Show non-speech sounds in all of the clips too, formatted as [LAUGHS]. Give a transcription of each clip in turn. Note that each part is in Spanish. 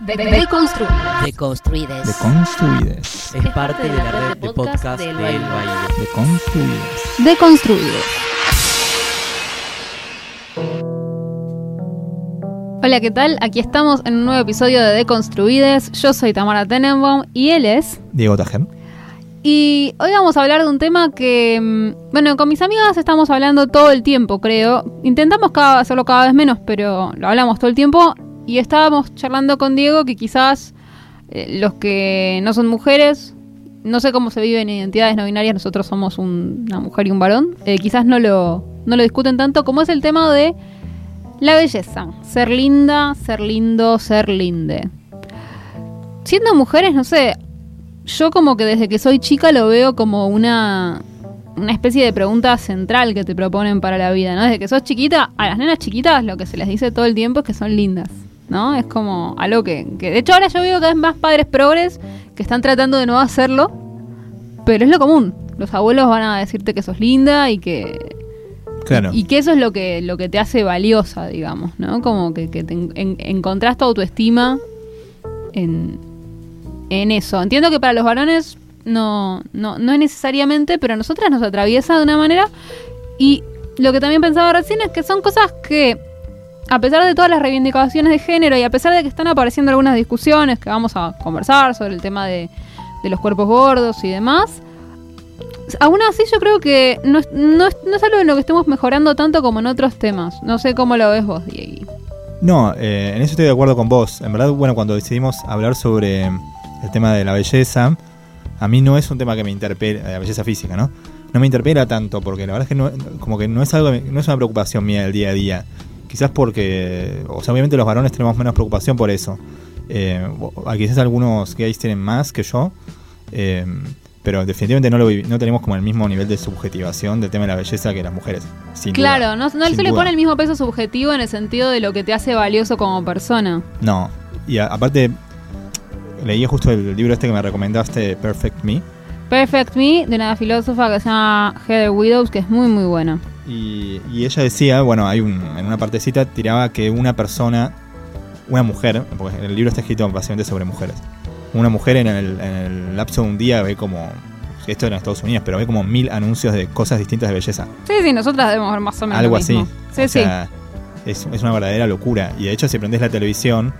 De, Deconstruides. Deconstruides. Es parte de la red de podcast del Baile. Deconstruides. Deconstruides. Hola, ¿qué tal? Aquí estamos en un nuevo episodio de Deconstruides. Yo soy Tamara Tenenbaum y él es... Diego Tajer. Y hoy vamos a hablar de un tema que, mm, bueno, con mis amigas estamos hablando todo el tiempo, creo. Intentamos cada, hacerlo cada vez menos, pero lo hablamos todo el tiempo. Y estábamos charlando con Diego que quizás eh, los que no son mujeres, no sé cómo se viven identidades no binarias, nosotros somos un- una mujer y un varón, eh, quizás no lo, no lo discuten tanto, como es el tema de la belleza. Ser linda, ser lindo, ser linde. Siendo mujeres, no sé, yo como que desde que soy chica lo veo como una, una especie de pregunta central que te proponen para la vida, ¿no? Desde que sos chiquita, a las nenas chiquitas lo que se les dice todo el tiempo es que son lindas, ¿no? Es como algo que, que de hecho ahora yo veo cada vez más padres progres que están tratando de no hacerlo, pero es lo común. Los abuelos van a decirte que sos linda y que Claro. y que eso es lo que, lo que te hace valiosa, digamos, ¿no? Como que, que te en- en- encontrás tu autoestima en, en eso. Entiendo que para los varones no, no, no es necesariamente, pero a nosotras nos atraviesa de una manera. Y lo que también pensaba recién es que son cosas que, a pesar de todas las reivindicaciones de género y a pesar de que están apareciendo algunas discusiones que vamos a conversar sobre el tema de, de los cuerpos gordos y demás, aún así yo creo que no, no, es- no es algo en lo que estemos mejorando tanto como en otros temas. No sé cómo lo ves vos, Diego. No, eh, en eso estoy de acuerdo con vos. En verdad, bueno, cuando decidimos hablar sobre el tema de la belleza, a mí no es un tema que me interpela, la belleza física, ¿no? No me interpela tanto, porque la verdad es que no, como que no es algo, no es una preocupación mía del día a día. Quizás porque, o sea, obviamente los varones tenemos menos preocupación por eso. Eh, quizás algunos gays tienen más que yo, eh, pero definitivamente no, lo, no tenemos como el mismo nivel de subjetivación del tema de la belleza que las mujeres. sin duda. Claro, no, no Sin se le pone el mismo peso subjetivo en el sentido de lo que te hace valioso como persona. No, y a- aparte leí justo el libro este que me recomendaste, Perfect Me, Perfect Me, de una filósofa que se llama Heather Widows, que es muy, muy buena. Y, y ella decía, bueno, hay un, en una partecita tiraba que una persona, una mujer, porque el libro está escrito básicamente sobre mujeres, una mujer en el, en el lapso de un día ve como, esto era en Estados Unidos, pero ve como mil anuncios de cosas distintas de belleza, Sí, sí, nosotras debemos ver más o menos algo lo así. Sí, o sí. sea, es, es una verdadera locura. Y de hecho, si prendés la televisión,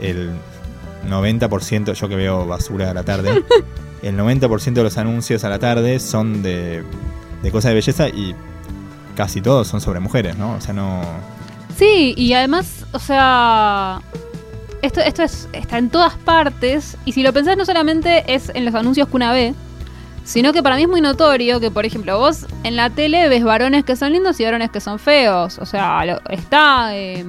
el 90%, yo que veo basura a la tarde, [LAUGHS] el 90% de los anuncios a la tarde son de, de cosas de belleza y casi todos son sobre mujeres, ¿no? O sea, no... Sí, y además, o sea, esto, esto es, está en todas partes, y si lo pensás no solamente es en los anuncios que una ve, sino que para mí es muy notorio que, por ejemplo, vos en la tele ves varones que son lindos y varones que son feos. O sea, lo- está, eh,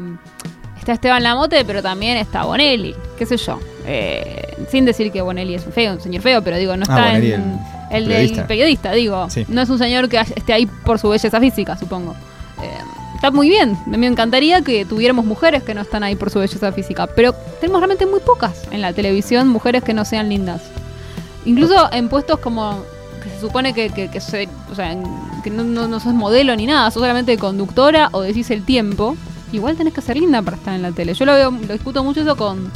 está Esteban Lamote, pero también está Bonelli, qué sé yo. Eh, sin decir que Bonelli es un feo, un señor feo, pero digo, no Ah, está Bonelli, en... el El, del periodista. periodista, digo. Sí. No es un señor que esté ahí por su belleza física, supongo. Eh, está muy bien. Me encantaría que tuviéramos mujeres que no están ahí por su belleza física. Pero tenemos realmente muy pocas en la televisión mujeres que no sean lindas. Incluso en puestos como que se supone que, que, que se- o sea, que no, no, no sos modelo ni nada, sos solamente conductora o decís el tiempo. Igual tenés que ser linda para estar en la tele. Yo lo veo, lo discuto mucho eso con,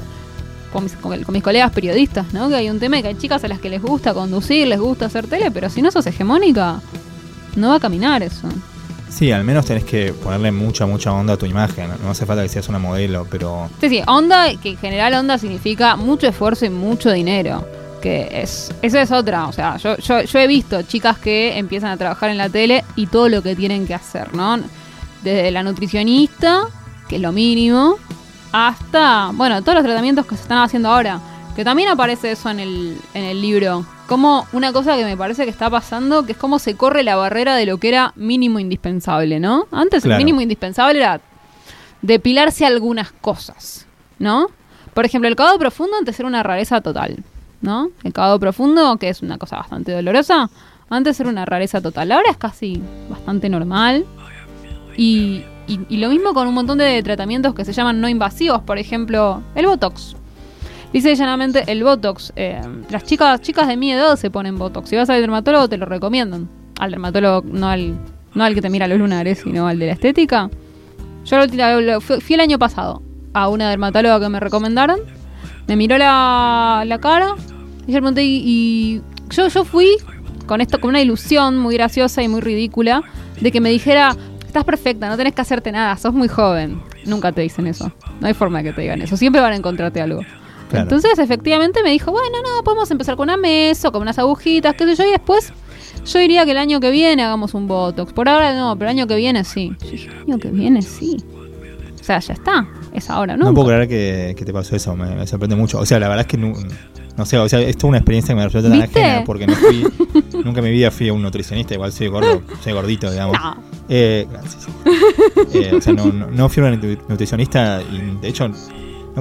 con mis, con, con mis colegas periodistas, ¿no? Que hay un tema que hay chicas a las que les gusta conducir, les gusta hacer tele, pero si no sos hegemónica, no va a caminar eso. Sí, al menos tenés que ponerle mucha, mucha onda a tu imagen. No hace falta que seas una modelo, pero... Sí, sí, onda, que en general onda significa mucho esfuerzo y mucho dinero. Que es, eso es otra, o sea, yo, yo, yo he visto chicas que empiezan a trabajar en la tele y todo lo que tienen que hacer, ¿no? Desde la nutricionista, que es lo mínimo, hasta, bueno, todos los tratamientos que se están haciendo ahora. Que también aparece eso en el, en el libro. Como una cosa que me parece que está pasando, que es cómo se corre la barrera de lo que era mínimo indispensable, ¿no? Antes Claro. el mínimo indispensable era depilarse algunas cosas, ¿no? Por ejemplo, el cavado profundo antes era una rareza total, ¿no? El cavado profundo, que es una cosa bastante dolorosa, antes era una rareza total. Ahora es casi bastante normal. Y, y- y lo mismo con un montón de tratamientos que se llaman no invasivos, por ejemplo, el Botox. Dice llanamente el Botox. eh, las chicas, chicas de mi edad se ponen Botox. Si vas al dermatólogo te lo recomiendan. Al dermatólogo, no al, no al que te mira los lunares, sino al de la estética. Yo lo, lo- fui, el año pasado. a una dermatóloga que me recomendaron. Me miró la, la cara y yo pregunté, y yo, yo fui con esto, con una ilusión muy graciosa y muy ridícula, de que me dijera, estás perfecta, no tenés que hacerte nada, sos muy joven. Nunca te dicen eso. No hay forma de que te digan eso. Siempre van a encontrarte algo. Claro. Entonces, efectivamente, me dijo, bueno, no, podemos empezar con una mesa, con unas agujitas, qué sé yo, y después yo diría que el año que viene hagamos un Botox. Por ahora no, pero el año que viene sí. El año que viene sí. O sea, ya está. Es ahora, ¿no? No puedo creer que, que te pasó eso, me, me sorprende mucho. O sea, la verdad es que no, no sé, o sea, esto es una experiencia que me resulta tan ¿Viste? ajena porque no fui, [LAUGHS] nunca en mi vida fui a un nutricionista, igual soy gordo, soy gordito, digamos. No. Eh, gracias. [LAUGHS] Eh, o sea, no, no, no fui a nutricionista y de hecho no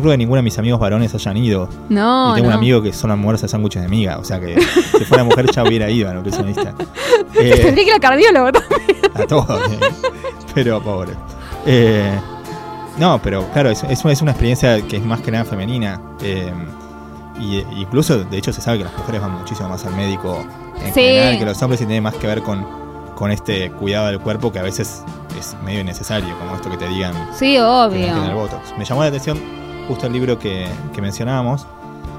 creo que ninguno de mis amigos varones hayan ido. No, y tengo no. un amigo que solo almuerza sándwiches de miga, o sea que si fuera mujer ya hubiera ido a nutricionista. [LAUGHS] Eh, Tendría que ir al cardiólogo también. a todos. eh. Pero pobre. Eh, no, pero claro, es, es una, experiencia que es más que nada femenina. eh, y eh, incluso, de hecho, se sabe que las mujeres van muchísimo más al médico en Sí. general que los hombres y tiene más que ver con, con este cuidado del cuerpo que a veces es medio innecesario, como esto que te digan Sí, que no obvio. el Botox. Me llamó la atención justo el libro que, que mencionábamos,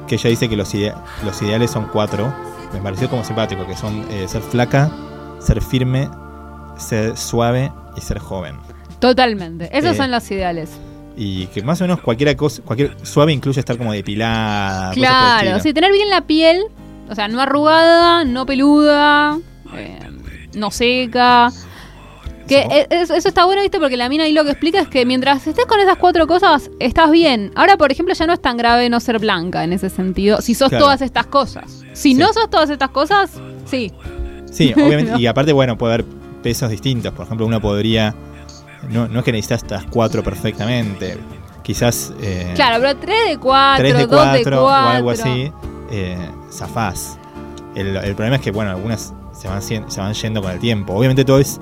que ella dice que los, idea- los ideales son cuatro. Me pareció como simpático, que son eh, ser flaca, ser firme, ser suave y ser joven. Totalmente. Esos Eh, son los ideales. Y que más o menos cualquiera cosa, cualquier suave incluye estar como depilada. cosas por el Claro, sí, tener bien la piel, o sea, no arrugada, no peluda, eh, no seca. Que e- eso, está bueno, ¿viste? Porque la mina ahí lo que explica es que mientras estés con esas cuatro cosas, estás bien. Ahora, por ejemplo, ya no es tan grave no ser blanca en ese sentido, si sos Claro. todas estas cosas. Si Sí. no sos todas estas cosas, sí. Sí, [LAUGHS] obviamente. No. Y aparte, bueno, puede haber pesos distintos. Por ejemplo, uno podría. No, no es que necesitas estas cuatro perfectamente. Quizás. eh, Claro, pero 3 de 4, 3 de 2 de 4 4. o algo así, eh, zafás. El, el problema es que, bueno, algunas se van, cien- se van yendo con el tiempo. Obviamente todo es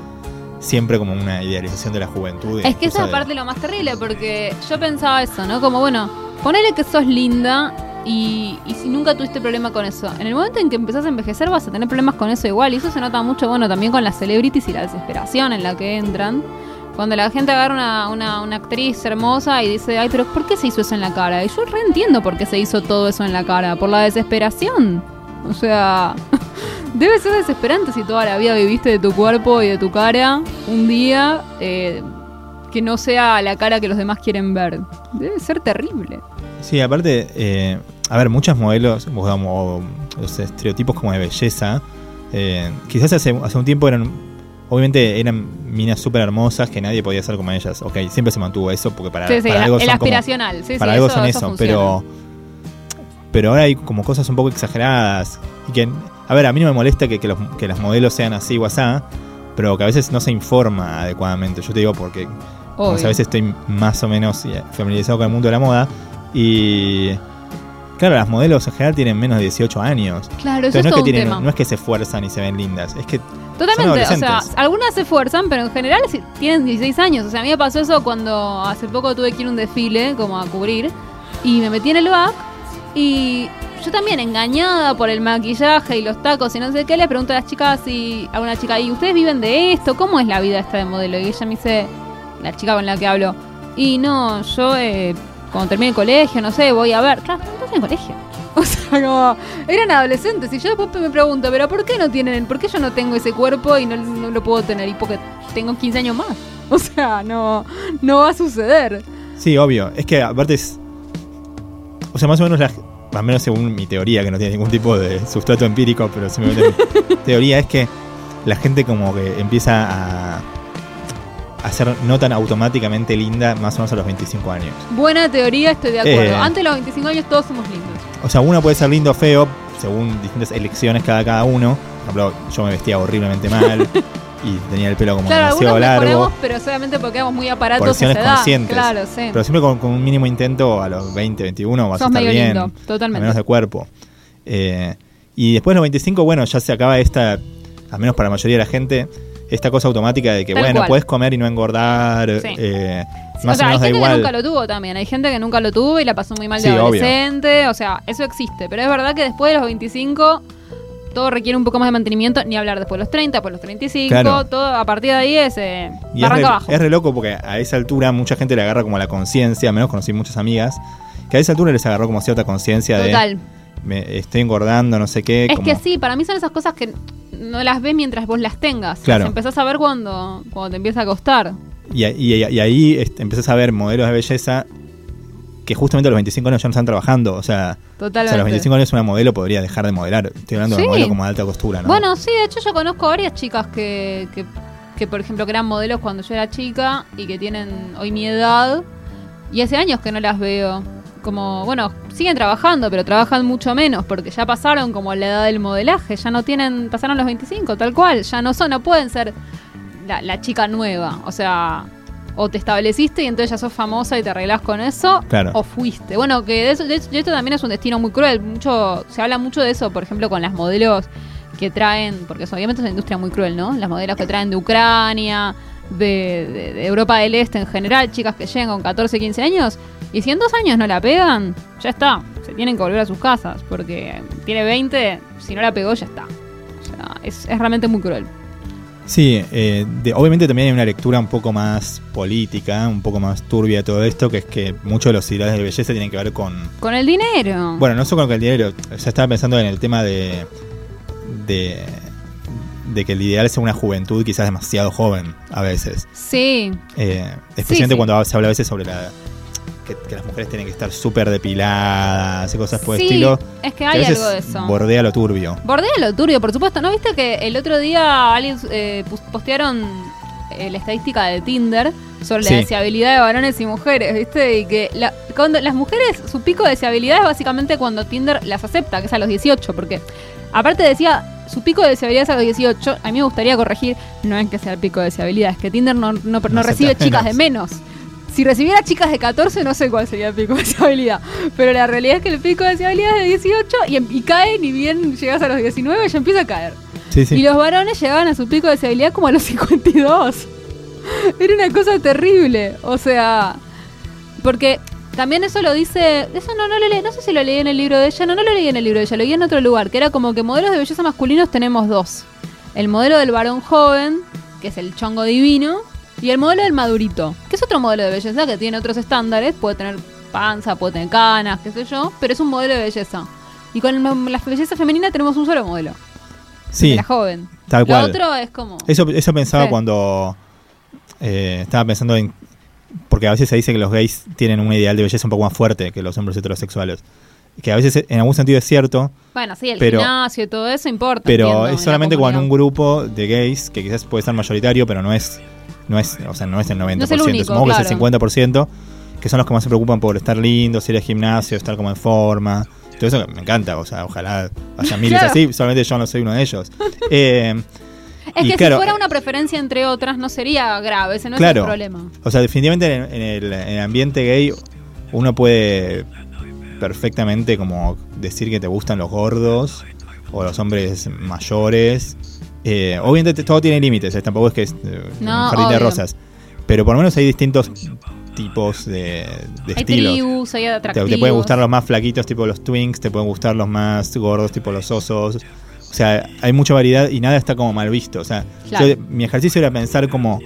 siempre como una idealización de la juventud. Es que esa es de- parte lo más terrible, porque yo pensaba eso, ¿no? Como, bueno, ponele que sos linda y, y si nunca tuviste problema con eso. En el momento en que empezás a envejecer vas a tener problemas con eso igual. Y eso se nota mucho, bueno, también con las celebrities y la desesperación en la que entran. Cuando la gente agarra una, una, una actriz hermosa y dice, ay, pero ¿por qué se hizo eso en la cara? Y yo reentiendo por qué se hizo todo eso en la cara, por la desesperación. O sea, [LAUGHS] debe ser desesperante si toda la vida viviste de tu cuerpo y de tu cara un día eh, que no sea la cara que los demás quieren ver. Debe ser terrible. Sí, aparte, eh, a ver, muchas modelos, o como los estereotipos como de belleza, eh, quizás hace, hace un tiempo eran, obviamente eran minas súper hermosas que nadie podía ser como ellas. Ok, siempre se mantuvo eso porque para, sí, sí, para algo el son como- aspiracional. Sí, para algo eso, son eso eso, pero pero ahora hay como cosas un poco exageradas y que a ver a mí no me molesta que, que los, que las modelos sean así o asá pero que a veces no se informa adecuadamente yo te digo porque como Obvio. sabes estoy más o menos eh, familiarizado con el mundo de la moda y claro las modelos en general tienen menos de 18 años Claro, eso Entonces, es no, es todo que un tienen, tema. no es que se esfuerzan y se ven lindas es que Totalmente, o sea, algunas se esfuerzan, pero en general tienen 16 años. O sea, a mí me pasó eso cuando hace poco tuve que ir a un desfile, como a cubrir, y me metí en el back, y yo también engañada por el maquillaje y los tacos y no sé qué, le pregunto a las chicas y a una chica, ¿y ustedes viven de esto? ¿Cómo es la vida esta de modelo? Y ella me dice, la chica con la que hablo, y no, yo eh, cuando termine el colegio, no sé, voy a ver. Claro, no en el colegio. [LAUGHS] O sea, como eran adolescentes y yo después me pregunto, pero ¿por qué no tienen, por qué yo no tengo ese cuerpo y no, no lo puedo tener? Y porque tengo 15 años más. [LAUGHS] O sea, no, no va a suceder. Sí, obvio. Es que aparte es. O sea, más o menos la. Al menos según mi teoría, que no tiene ningún tipo de sustrato empírico, pero simplemente mi [LAUGHS] teoría es que la gente como que empieza a. ser no tan automáticamente linda más o menos a los 25 años. Buena teoría, estoy de acuerdo. Eh. Antes de los 25 años todos somos lindos. O sea, uno puede ser lindo o feo según distintas elecciones cada, cada uno. Por ejemplo, yo me vestía horriblemente mal [LAUGHS] y tenía el pelo como Claro, algunos demasiado largo. pero solamente porque éramos muy aparatos Por a acciones esa edad. conscientes. Claro, sí. Pero siempre con, con un mínimo intento a los 20, 21 vas Sos a estar medio bien. lindo, Al totalmente. menos de cuerpo. Eh, y después de los 25, bueno, ya se acaba esta, al menos para la mayoría de la gente, esta cosa automática de que, Tal bueno, puedes comer y no engordar. Sí. eh, más o sea, o hay menos da gente que nunca lo tuvo también. Hay gente que nunca lo tuvo y la pasó muy mal de Sí, obvio. adolescente. O sea, eso existe. Pero es verdad que después de los 25 todo requiere un poco más de mantenimiento, ni hablar después de los 30, después de los 35, Claro. todo a partir de ahí es eh, Y es re, barranca abajo. es re loco porque a esa altura mucha gente le agarra como la conciencia, menos conocí muchas amigas, que a esa altura les agarró como cierta conciencia de Total. me estoy engordando, no sé qué. Es como- que sí, para mí son esas cosas que no las ves mientras vos las tengas. Claro. Las empezás a ver cuando, cuando te empieza a costar. Y, y- y ahí este, empezás a ver modelos de belleza que justamente a los 25 años ya no están trabajando. O sea, o Totalmente. sea, a los 25 años una modelo podría dejar de modelar. Estoy hablando Sí. de modelo como de alta costura, ¿no? Bueno, sí, de hecho yo conozco varias chicas que, que, que, por ejemplo, que eran modelos cuando yo era chica y que tienen hoy mi edad y hace años que no las veo. Como, bueno, siguen trabajando, pero trabajan mucho menos porque ya pasaron como la edad del modelaje, ya no tienen, pasaron los 25, tal cual, ya no son, no pueden ser la, la chica nueva. O sea, o te estableciste y entonces ya sos famosa y te arreglás con eso, Claro. o fuiste. Bueno, que de, eso, de, de esto también es un destino muy cruel. Mucho, se habla mucho de eso, por ejemplo, con las modelos que traen, porque obviamente es una industria muy cruel, ¿no? Las modelos que traen de Ucrania, de, de- de Europa del Este en general, chicas que llegan con 14, 15 años, y si en dos años no la pegan, ya está, se tienen que volver a sus casas, porque tiene 20, si no la pegó, ya está. O sea, es, es realmente muy cruel. Sí, eh, de- obviamente también hay una lectura un poco más política, un poco más turbia de todo esto, que es que muchos de los ideales de belleza tienen que ver con... Con el dinero. Bueno, no solo con el dinero, o sea, estaba pensando en el tema de... de de que el ideal sea una juventud quizás demasiado joven a veces. Sí, Eh, especialmente sí. cuando se habla a veces sobre la que, que las mujeres tienen que estar súper depiladas y cosas por el sí, estilo. es que que a hay veces algo de eso. bordea lo turbio. Bordea lo turbio, por supuesto. ¿No viste que el otro día alguien eh, postearon eh, la estadística de Tinder sobre la deseabilidad de varones y mujeres, ¿viste? Y que la- cuando las mujeres, su pico de deseabilidad es básicamente cuando Tinder las acepta, que es a los 18, porque aparte decía, su pico de deseabilidad es a los 18, a mí me gustaría corregir, no es que sea el pico de deseabilidad, es que Tinder no, no, no acepta recibe chicas de [LAUGHS] menos. Si recibiera chicas de 14, no sé cuál sería el pico de deseabilidad. Pero la realidad es que el pico de deseabilidad es de 18 y, em- y cae, ni bien llegas a los 19, ya empieza a caer. Sí, sí. Y los varones llegaban a su pico de deseabilidad como a los [LAUGHS] 52. Era una cosa terrible. O sea, porque también eso lo dice. Eso no, no lo leí, no sé si lo leí en el libro de ella, no, no lo leí en el libro de ella, lo leí en otro lugar, que era como que modelos de belleza masculinos tenemos dos. El modelo del varón joven, que es el chongo divino, y el modelo del madurito, que es otro modelo de belleza que tiene otros estándares, puede tener panza, puede tener canas, qué sé yo, pero es un modelo de belleza. Y con la belleza femenina tenemos un solo modelo, el de Sí, la joven. tal Lo cual. otro es como... Eso, eso pensaba Sí. cuando eh, estaba pensando en... Porque a veces se dice que los gays tienen un ideal de belleza un poco más fuerte que los hombres heterosexuales. Que a veces en algún sentido es cierto, Bueno, sí, el Pero- gimnasio y todo eso importa. pero entiendo, es la solamente cuando un grupo de gays, que quizás puede ser mayoritario, pero no es, no es, o sea, no es el 90%, es el único, supongo que es el claro. 50%, que son los que más se preocupan por estar lindos, ir al gimnasio, estar como en forma. Todo eso me encanta, o sea, ojalá haya miles Claro. así, solamente yo no soy uno de ellos. Eh, Es que claro, si fuera una preferencia entre otras no sería grave, ese no es el problema. O sea, definitivamente en, en el, en el ambiente gay uno puede perfectamente como decir que te gustan los gordos o los hombres mayores. Eh, obviamente todo tiene límites, eh, tampoco es que es eh, No, un jardín de rosas. Pero por lo menos hay distintos tipos de, de Hay estilos. tribus, hay atractivos. te pueden gustar los más flaquitos, tipo los twinks, te pueden gustar los más gordos, tipo los osos. O sea, hay mucha variedad y nada está como mal visto. O sea, Claro. yo- mi ejercicio era pensar como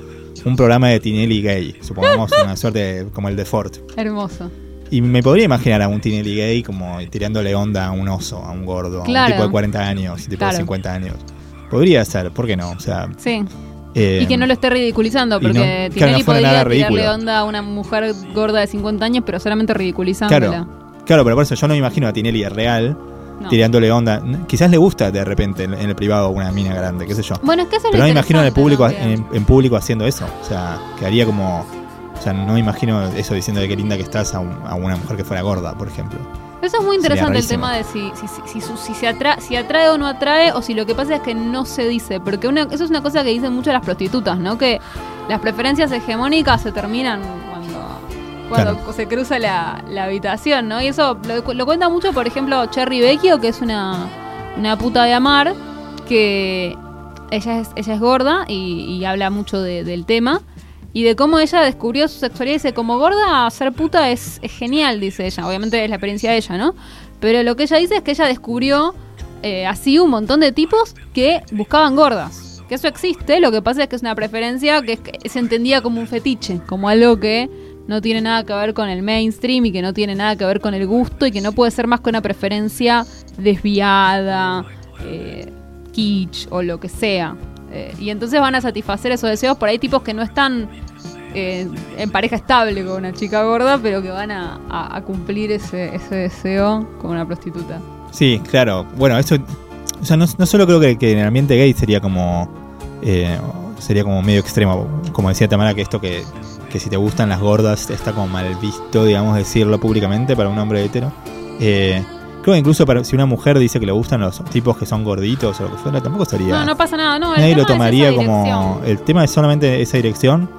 un programa de Tinelli gay, supongamos una [LAUGHS] suerte de- como el de Ford. Hermoso. Y me podría imaginar a un Tinelli gay como tirándole onda a un oso, a un gordo, a un tipo de 40 años, tipo Claro. de 50 años. Podría ser, ¿por qué no? O sea, Sí. eh, y que no lo esté ridiculizando, no- porque claro, Tinelli no podría tirarle onda a una mujer gorda de 50 años, pero solamente ridiculizándola. Claro, claro, pero por eso yo no me imagino a Tinelli real No. tirándole onda. Quizás le gusta de repente en, en el privado una mina grande, qué sé yo. Bueno, es que eso es Pero no me imagino en el público en, en público haciendo eso. O sea, quedaría como. O sea, no me imagino eso diciendo de qué linda que estás a, un- a una mujer que fuera gorda, por ejemplo. Eso es muy interesante el tema de si, si, si, si, se atra- si atrae o no atrae, o si lo que pasa es que no se dice. Porque una, eso es una cosa que dicen mucho las prostitutas, ¿no? Que las preferencias hegemónicas se terminan cuando, cuando Claro. se cruza la, la habitación, ¿no? Y eso lo, lo cuenta mucho, por ejemplo, Cherry Vecchio, que es una, una puta de amar, que ella es, ella es gorda y, y habla mucho de- del tema. Y de cómo ella descubrió su sexualidad. Dice, como gorda, ser puta es, genial, dice ella. Obviamente es la experiencia de ella, ¿no? Pero lo que ella dice es que ella descubrió eh, así un montón de tipos que buscaban gordas. Que eso existe, lo que pasa es que es una preferencia que, es- que se entendía como un fetiche, como algo que no tiene nada que ver con el mainstream y que no tiene nada que ver con el gusto y que no puede ser más que una preferencia desviada, eh, kitsch o lo que sea. Eh, y entonces van a satisfacer esos deseos por ahí tipos que no están eh, en pareja estable con una chica gorda, pero que van a, cumplir ese, ese deseo con una prostituta. Sí, claro. Bueno, eso. O sea, no, solo creo que, que en el ambiente gay sería como. eh, sería como medio extremo. Como decía Tamara, que esto que, que si te gustan las gordas está como mal visto, digamos, decirlo públicamente para un hombre hetero. Eh, creo que incluso para, si una mujer dice que le gustan los tipos que son gorditos o lo que fuera, tampoco sería. No, no pasa nada, no. nadie lo tomaría como. El tema es solamente esa dirección.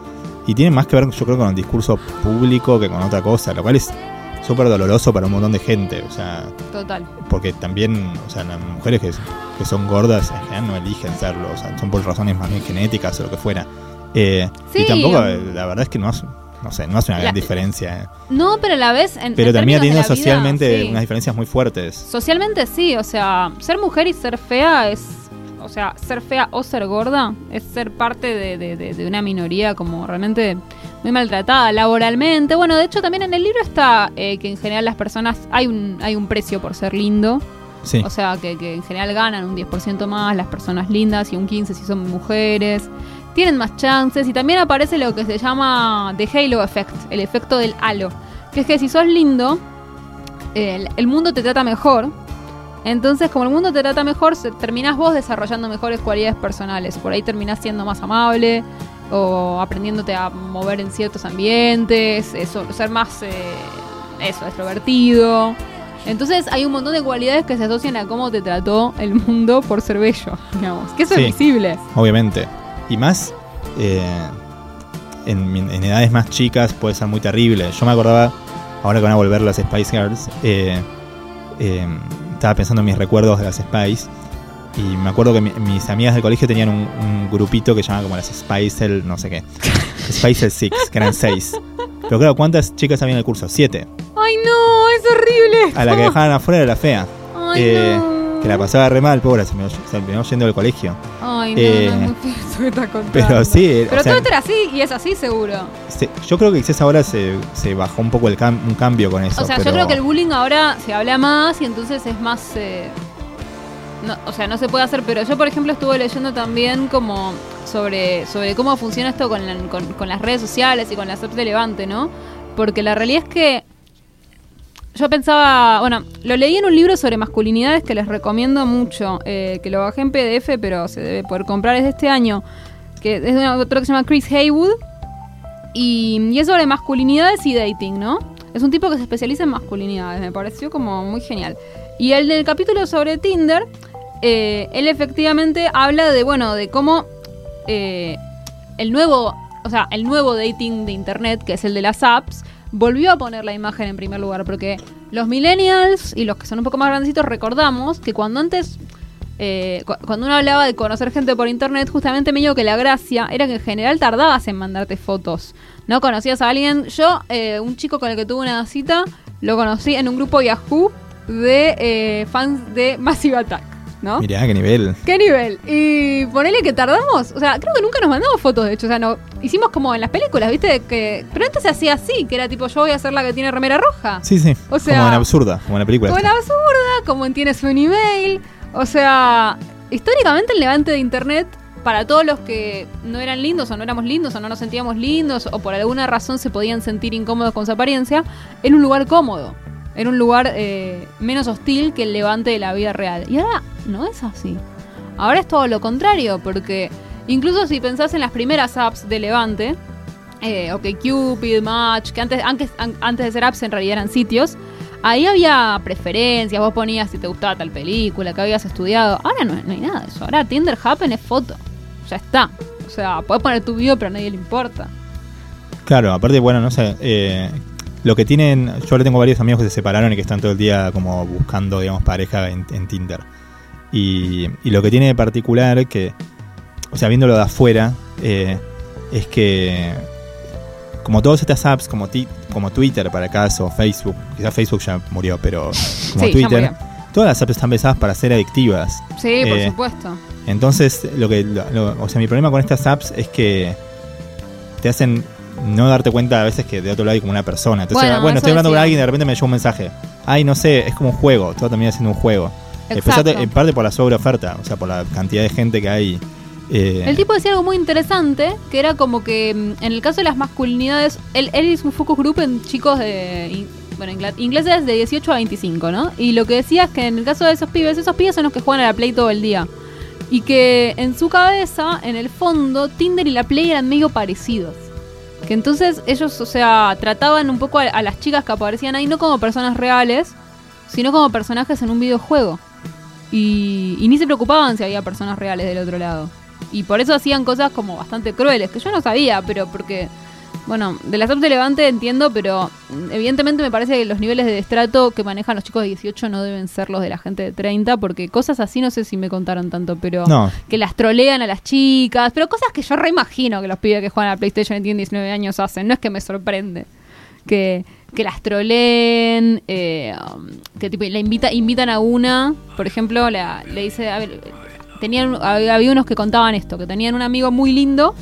Y tiene más que ver, yo creo, con el discurso público que con otra cosa, lo cual es súper doloroso para un montón de gente. O sea, Total. porque también, o sea, las mujeres que, que son gordas en general no eligen serlo, o sea, son por razones más bien genéticas o lo que fuera. Eh, Sí, y tampoco, um, eh, la verdad es que no hace, no sé, no hace una gran La- diferencia. eh. No, pero a la vez. En, Pero en termina teniendo vida, socialmente sí. unas diferencias muy fuertes. Socialmente sí, o sea, ser mujer y ser fea es. O sea, ser fea o ser gorda es ser parte de, de- de- de una minoría como realmente muy maltratada laboralmente. Bueno, de hecho también en el libro está eh, que en general las personas. Hay un, hay un precio por ser lindo. Sí, O sea, que, que en general ganan un 10% más las personas lindas y un 15% si son mujeres. Tienen más chances y también aparece lo que se llama The Halo Effect, el efecto del halo. Que es que si sos lindo, el, el mundo te trata mejor. Entonces, como el mundo te trata mejor, terminás vos desarrollando mejores cualidades personales. Por ahí terminás siendo más amable o aprendiéndote a mover en ciertos ambientes, eso, ser más, eh, eso, extrovertido. Entonces hay un montón de cualidades que se asocian a cómo te trató el mundo por ser bello, [LAUGHS] digamos. Que eso Sí. es visible. obviamente. Y más, eh, en, edades más chicas puede ser muy terrible. Yo me acordaba, ahora que van a volver las Spice Girls, eh, eh, estaba pensando en mis recuerdos de las Spice. Y me acuerdo que mi- mis amigas del colegio tenían un, un grupito que llamaba como las Spice, no sé qué. Spice Six, que eran seis. Pero claro, ¿cuántas chicas había en el curso? Siete. ¡Ay, no! ¡Es horrible! A la que [LAUGHS] dejaban afuera era la fea. ¡Ay, no! Que la pasaba re mal, pobre, se me se yendo del colegio. Ay, no, eh, no, [LAUGHS] contando. Pero sí, Pero o sea, todo era así y es así seguro. se- yo creo que quizás ahora se, se bajó un poco el cam- un cambio con eso. O sea, pero yo creo que el bullying ahora se habla más y entonces es más... eh, no, o sea, no se puede hacer, pero yo, por ejemplo, estuve leyendo también como sobre, sobre cómo funciona esto con, la- con, con las redes sociales y con las apps de Levante, ¿no? Porque la realidad es que yo pensaba, bueno, lo leí en un libro sobre masculinidades que les recomiendo mucho, eh, que lo bajé en PDF, pero se debe poder comprar, es de este año, que es de un que se llama Chris Haywood, y, y es sobre masculinidades y dating, ¿no? Es un tipo que se especializa en masculinidades, me pareció como muy genial. Y el del capítulo sobre Tinder, eh, él efectivamente habla de, bueno, de cómo eh, el nuevo, o sea, el nuevo dating de internet, que es el de las apps, volvió a poner la imagen en primer lugar, porque los millennials y los que son un poco más grandecitos recordamos que cuando antes, eh, cu- cuando uno hablaba de conocer gente por internet, justamente medio que la gracia era que en general tardabas en mandarte fotos. ¿No conocías a alguien? Yo, eh, un chico con el que tuve una cita, lo conocí en un grupo Yahoo de eh, fans de Massive Attack, ¿no? Mirá, qué nivel. ¿Qué nivel? Y ponele que tardamos. O sea, creo que nunca nos mandamos fotos, de hecho. O sea, no, hicimos como en las películas, ¿viste? que Pero antes se hacía así, que era tipo, yo voy a ser la que tiene remera roja. Sí, sí. O sea- como en absurda, como en la película. Como en esta. absurda, como en tienes un email. O sea, históricamente el levante de internet, para todos los que no eran lindos o no éramos lindos o no nos sentíamos lindos o por alguna razón se podían sentir incómodos con su apariencia, era un lugar cómodo. Era un lugar eh, menos hostil que el levante de la vida real. Y ahora no es así. Ahora es todo lo contrario, porque incluso si pensás en las primeras apps de Levante, eh, OkCupid, Match, que antes, antes, an- antes de ser apps en realidad eran sitios, ahí había preferencias, vos ponías si te gustaba tal película, que habías estudiado. Ahora no, no hay nada de eso. Ahora Tinder Happen es foto. Ya está. O sea, podés poner tu video, pero a nadie le importa. Claro, aparte, bueno, no sé. eh, lo que tienen. Yo ahora tengo varios amigos que se separaron y que están todo el día como buscando, digamos, pareja en, en Tinder. Y, y lo que tiene de particular que. O sea, viéndolo de afuera, eh, es que. Como todas estas apps, como, ti- como Twitter para caso, Facebook, quizás Facebook ya murió, pero como Sí, Twitter, todas las apps están pensadas para ser adictivas. Sí, por Eh, supuesto. Entonces, lo que, lo- lo- o sea, mi problema con estas apps es que te hacen no darte cuenta a veces que de otro lado hay como una persona. Entonces, Bueno, bueno, estoy hablando con alguien y de repente me llegó un mensaje. Ay, no sé, es como un juego, todo termina siendo un juego. Empezate en parte por la sobreoferta, o sea, por la cantidad de gente que hay. eh, El tipo decía algo muy interesante, que era como que mm, en el caso de las masculinidades, él, él hizo un focus group en chicos de, bueno, ingleses de 18 a 25, ¿no? Y lo que decía es que en el caso de esos pibes, esos pibes son los que juegan a la Play todo el día. Y que en su cabeza, en el fondo, Tinder y la Play eran medio parecidos. Que entonces ellos, o sea, trataban un poco a, las chicas que aparecían ahí no como personas reales, sino como personajes en un videojuego. Y, y ni se preocupaban si había personas reales del otro lado. Y por eso hacían cosas como bastante crueles, que yo no sabía, pero porque, bueno, de las apps de Levante entiendo, pero evidentemente me parece que los niveles de destrato que manejan los chicos de 18 no deben ser los de la gente de 30, porque cosas así no sé si me contaron tanto, pero No, que las trolean a las chicas, pero cosas que yo reimagino que los pibes que juegan a la PlayStation y tienen 19 años hacen, no es que me sorprende. Que, que las troleen, eh, um, que tipo, la invita, invitan a una, por ejemplo, la, le dice, a ver, tenían, había unos que contaban esto, que tenían un amigo muy lindo,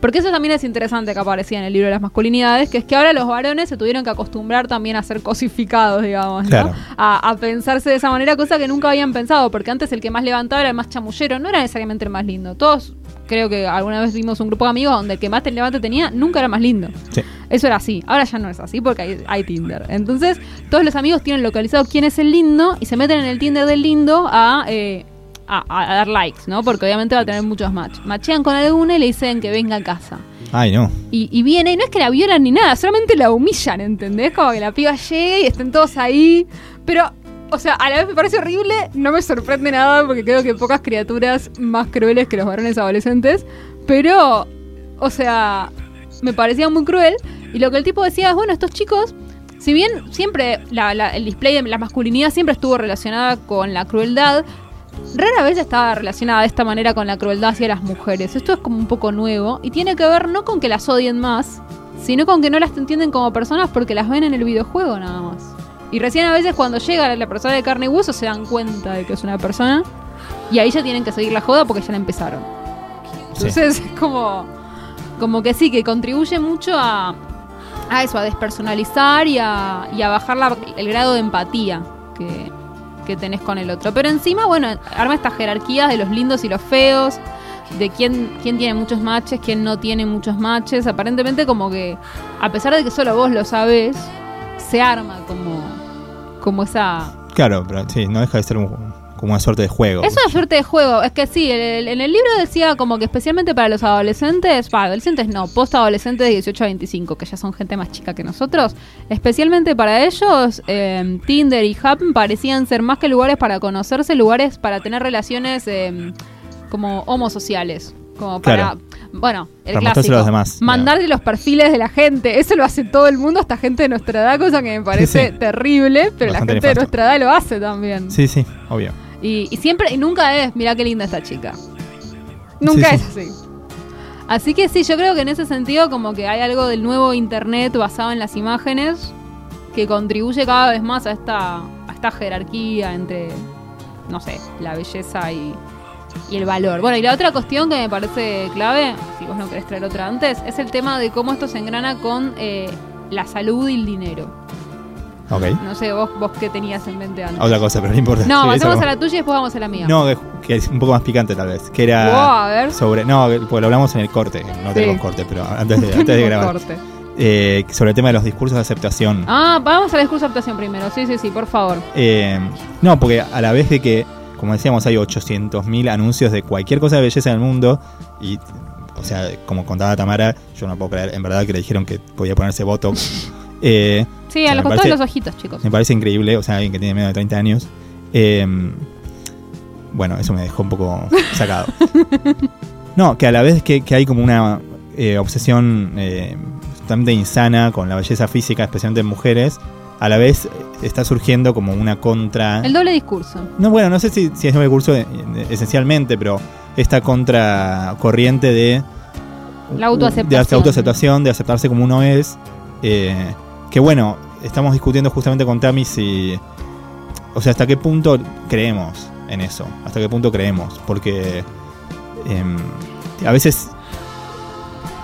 porque eso también es interesante que aparecía en el libro de las masculinidades, que es que ahora los varones se tuvieron que acostumbrar también a ser cosificados, digamos, ¿no? Claro. a, a pensarse de esa manera, cosa que nunca habían pensado, porque antes el que más levantaba era el más chamullero, no era necesariamente el más lindo. Todos, creo que alguna vez vimos un grupo de amigos donde el que más te levante tenía nunca era más lindo. sí. Eso era así. Ahora ya no es así porque hay, hay Tinder. Entonces, todos los amigos tienen localizado quién es el lindo y se meten en el Tinder del lindo a, eh, a, a dar likes, ¿no? Porque obviamente va a tener muchos match. Machean con alguna y le dicen que venga a casa. Ay, no. Y, y viene, y no es que la violan ni nada, solamente la humillan, ¿entendés? Como que la piba llegue y estén todos ahí. Pero, o sea, a la vez me parece horrible, no me sorprende nada porque creo que pocas criaturas más crueles que los varones adolescentes. Pero, o sea, me parecía muy cruel. Y lo que el tipo decía es, bueno, estos chicos, si bien siempre la- la- el display de la masculinidad siempre estuvo relacionada con la crueldad, rara vez estaba relacionada de esta manera con la crueldad hacia las mujeres. Esto es como un poco nuevo y tiene que ver no con que las odien más, sino con que no las entienden como personas porque las ven en el videojuego nada más. Y recién a veces cuando llega la persona de carne y hueso se dan cuenta de que es una persona y ahí ya tienen que seguir la joda porque ya la empezaron. Sí. Entonces [LAUGHS] es como, como que sí, que contribuye mucho a, a eso, a despersonalizar y a, y a bajar la- el grado de empatía que, que tenés con el otro. Pero encima, bueno, arma estas jerarquías de los lindos y los feos, de quién, quién tiene muchos matches, quién no tiene muchos matches. Aparentemente como que, a pesar de que solo vos lo sabés, se arma como, como esa... Claro, pero sí, no deja de ser un- como una suerte de juego. Es una suerte de juego. Es que sí, el- el- en el libro decía como que especialmente para los adolescentes, para adolescentes no, post-adolescentes de 18 a 25, que ya son gente más chica que nosotros, especialmente para ellos, eh, Tinder y Happen parecían ser más que lugares para conocerse, lugares para tener relaciones eh, como homosociales. Como para, Claro. bueno, el Para clásico. a los demás, Mandarle los perfiles de la gente. Eso lo hace todo el mundo, hasta gente de nuestra edad, cosa que me parece Sí, sí. terrible, pero la gente de nuestra edad lo hace también. Sí, sí, obvio. Y, y siempre, y nunca es, mira qué linda esta chica. Nunca Sí, es así. Así que sí, yo creo que en ese sentido como que hay algo del nuevo internet basado en las imágenes que contribuye cada vez más a esta, a esta jerarquía entre, no sé, la belleza y, y el valor. Bueno, y la otra cuestión que me parece clave, si vos no querés traer otra antes, es el tema de cómo esto se engrana con eh, la salud y el dinero. No sé, vos, vos qué tenías en mente antes. Otra cosa, pero no importa. No, Sí, pasemos a la tuya y después vamos a la mía. No, que- es un poco más picante tal vez. Que era Wow, a ver. sobre. No, porque lo hablamos en el corte. No Sí. tenemos corte, pero antes de, [LAUGHS] antes de grabar. corte. Eh, sobre el tema de los discursos de aceptación. Ah, vamos al discurso de adaptación primero. Sí, sí, sí, por favor. Eh, no, porque a la vez de que, como decíamos, hay 800.000 anuncios de cualquier cosa de belleza en el mundo. Y, o sea, como contaba Tamara, yo no puedo creer en verdad que le dijeron que podía ponerse Botox. [LAUGHS] Eh, Sí, a los costados de los ojitos, chicos. Me parece increíble, o sea, alguien que tiene menos de 30 años. Eh, bueno, eso me dejó un poco [LAUGHS] sacado. No, que a la vez que, que hay como una eh, obsesión eh, totalmente insana con la belleza física, especialmente en mujeres, a la vez está surgiendo como una contra... El doble discurso. No, bueno, no sé si, si es un recurso eh, esencialmente, pero esta contracorriente de... La autoaceptación. De autoaceptación, de aceptarse como uno es. eh, que bueno, estamos discutiendo justamente con Tami si... o sea, hasta qué punto creemos en eso, hasta qué punto creemos, porque em, a veces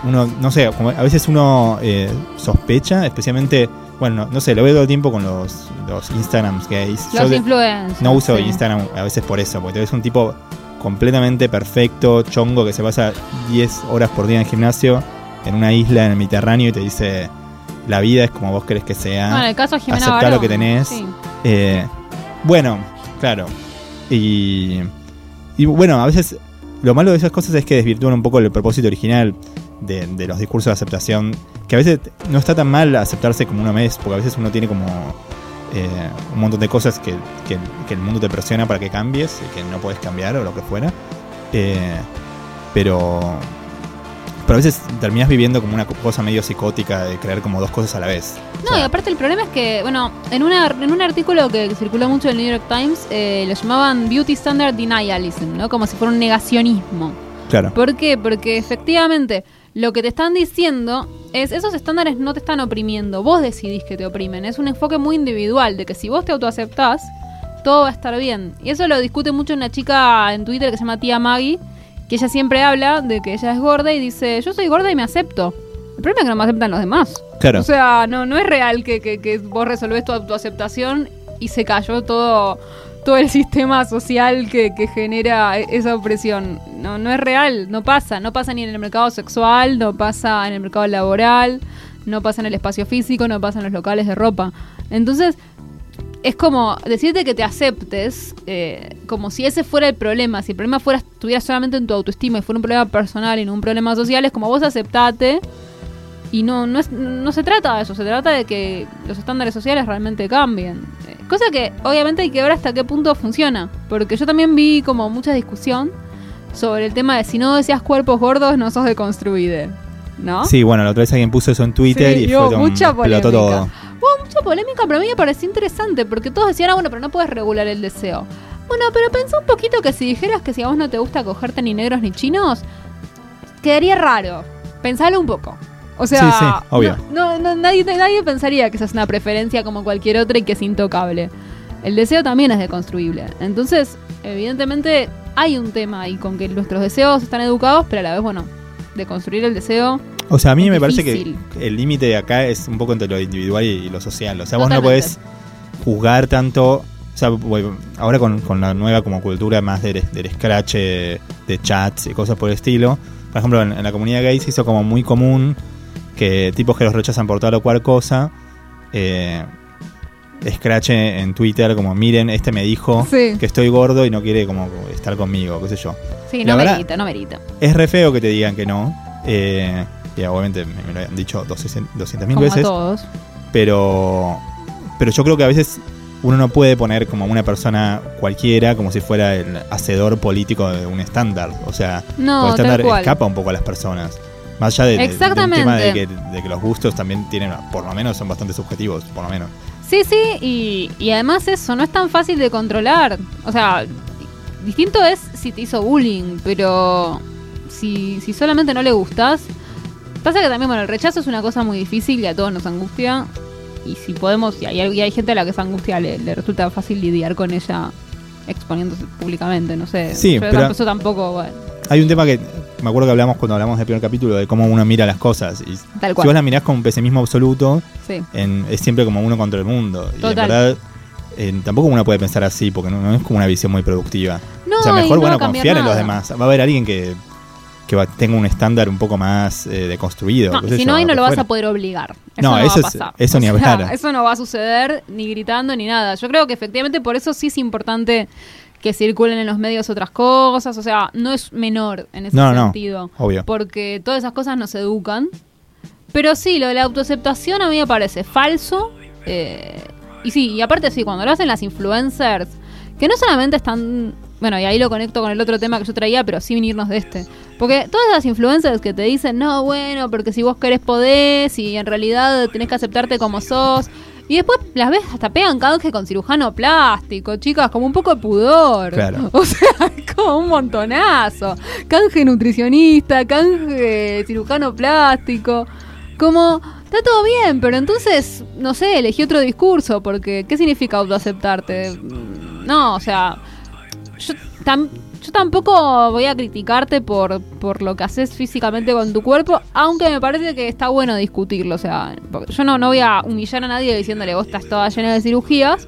uno, no sé, a veces uno eh, sospecha, especialmente, bueno, no, sé, lo veo todo el tiempo con los, los Instagrams gays. Los Yo influencers. no uso sí. Instagram a veces por eso, porque te ves un tipo completamente perfecto, chongo, que se pasa 10 horas por día en el gimnasio, en una isla en el Mediterráneo y te dice, la vida es como vos querés que sea. Bueno, en el caso de Jimena aceptá Barón, lo que tenés. sí. Eh, bueno, claro. Y, y bueno, a veces lo malo de esas cosas es que desvirtúan un poco el propósito original de, de los discursos de aceptación. Que a veces no está tan mal aceptarse como uno es, porque a veces uno tiene como eh, un montón de cosas que, que- que el mundo te presiona para que cambies y que no puedes cambiar o lo que fuera. Eh, pero, pero a veces terminas viviendo como una cosa medio psicótica de creer como dos cosas a la vez. O No, sea, y aparte el problema es que, bueno, en, una, en un artículo que circuló mucho en el New York Times, eh, lo llamaban Beauty Standard Denialism, ¿no? Como si fuera un negacionismo. claro. ¿Por qué? Porque efectivamente lo que te están diciendo es esos estándares no te están oprimiendo, vos decidís que te oprimen. Es un enfoque muy individual de que si vos te autoaceptás, todo va a estar bien. Y eso lo discute mucho una chica en Twitter que se llama Tía Maggie, que ella siempre habla de que ella es gorda y dice, yo soy gorda y me acepto. El problema es que no me aceptan los demás. Claro. O sea, no, no es real que, que, que vos resolvés tu autoaceptación y se cayó todo, todo el [LAUGHS] sistema social que, que genera e- esa opresión. No, no es real, no pasa. No pasa ni en el mercado sexual, no pasa en el mercado laboral, no pasa en el espacio físico, no pasa en los locales de ropa. Entonces, es como decirte que te aceptes eh, como si ese fuera el problema. Si el problema fuera estuviera solamente en tu autoestima y fuera un problema personal y no un problema social, es como vos aceptate. Y no, no, es, no se trata de eso, se trata de que los estándares sociales realmente cambien. Eh, Cosa que obviamente hay que ver hasta qué punto funciona. Porque yo también vi como mucha discusión sobre el tema de si no deseas cuerpos gordos, no sos deconstruide. ¿No? Sí, bueno, la otra vez alguien puso eso en Twitter Sí, y hubo fue mucha polémica. todo. Hubo mucha polémica, pero a mí me pareció interesante porque todos decían, ah, bueno, pero no puedes regular el deseo. Bueno, pero pensá un poquito que si dijeras que si a vos no te gusta cogerte ni negros ni chinos, quedaría raro. Pensalo un poco. O sea, Sí, sí, obvio. No, no, nadie, nadie pensaría que esa es una preferencia como cualquier otra y que es intocable. El deseo también es deconstruible. Entonces, evidentemente, hay un tema ahí con que nuestros deseos están educados, pero a la vez, bueno, deconstruir el deseo O sea, a mí me parece que el límite de acá es un poco entre lo individual y, lo social. O sea, vos no podés juzgar tanto. O sea, ahora con, con la nueva como cultura más del, del scratch, de chats y cosas por el estilo. Por ejemplo, en, en la comunidad gay se hizo como muy común que tipos que los rechazan por tal o cual cosa, eh, scratch en Twitter como, miren, este me dijo Sí. que estoy gordo y no quiere como estar conmigo, qué sé yo. Sí, La no verdad- merita, no merita. Es re feo que te digan que no. Eh, y obviamente me, me lo han dicho 200 mil Como a veces. todos. Pero, pero yo creo que a veces uno no puede poner como una persona cualquiera como si fuera el hacedor político de un estándar. O sea, No, el estándar escapa un poco a las personas. Más allá de, de- Exactamente. tema de que, de que los gustos también tienen, por lo menos son bastante subjetivos, por lo menos. Sí, sí, y, y además eso, no es tan fácil de controlar. O sea, distinto es si te hizo bullying, pero si, si solamente no le gustas. Pasa que también, bueno, el rechazo es una cosa muy difícil y a todos nos angustia. Y si podemos, y hay, y hay gente a la que esa angustia le, le resulta fácil lidiar con ella exponiéndose públicamente, no sé. Sí, Yo pero- tampoco- eso tampoco, bueno, Hay un tema que me acuerdo que hablamos cuando hablamos del primer capítulo de cómo uno mira las cosas. Y tal si cual. vos la mirás con un pesimismo absoluto, Sí. en- es siempre como uno contra el mundo. Y en verdad, eh, tampoco uno puede pensar así, porque no, no es como una visión muy productiva. No, o sea, mejor, no bueno, confiar en los demás. Va a haber alguien que, que va- tenga un estándar un poco más eh, deconstruido. No, si no, ahí no lo vas a poder obligar. Eso No, eso va a es- eso ni sea, hablar. Eso no va a suceder ni gritando ni nada. Yo creo que efectivamente por eso sí es importante que circulen en los medios otras cosas. O sea, no es menor en ese No, no, sentido. obvio. Porque todas esas cosas nos educan. Pero sí, lo de la autoaceptación a mí me parece falso. eh, y sí, y aparte sí, cuando lo hacen las influencers, que no solamente están... Bueno, y ahí lo conecto con el otro tema que yo traía, pero sin irnos de este. Porque todas las influencers que te dicen, no, bueno, porque si vos querés podés y en realidad tenés que aceptarte como sos. Y después las ves hasta pegan canje con cirujano plástico, chicas, como un poco de pudor. Claro. [LAUGHS] O sea, como un montonazo. Canje nutricionista, canje cirujano plástico. Como Está todo bien, pero entonces, no sé, elegí otro discurso, porque ¿qué significa autoaceptarte? No, o sea, yo, tam- yo tampoco voy a criticarte por, por lo que haces físicamente con tu cuerpo, aunque me parece que está bueno discutirlo, o sea, yo no, no voy a humillar a nadie diciéndole vos estás toda llena de cirugías,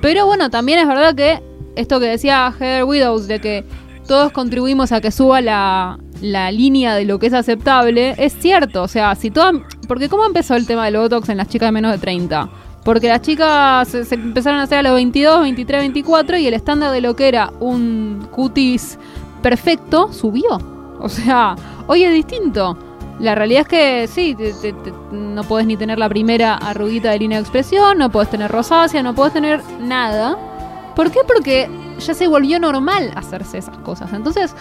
pero bueno, también es verdad que esto que decía Heather Widows, de que todos contribuimos a que suba la, la línea de lo que es aceptable, es cierto. O sea, si toda. Porque, ¿cómo empezó el tema del Botox en las chicas de menos de 30? Porque las chicas se, empezaron a hacer a los 22, 23, 24 y el estándar de lo que era un cutis perfecto subió. O sea, hoy es distinto. La realidad es que sí, te- te- no podés ni tener la primera arruguita de línea de expresión, no podés tener rosácea, no podés tener nada. ¿Por qué? Porque ya se volvió normal hacerse esas cosas. Entonces,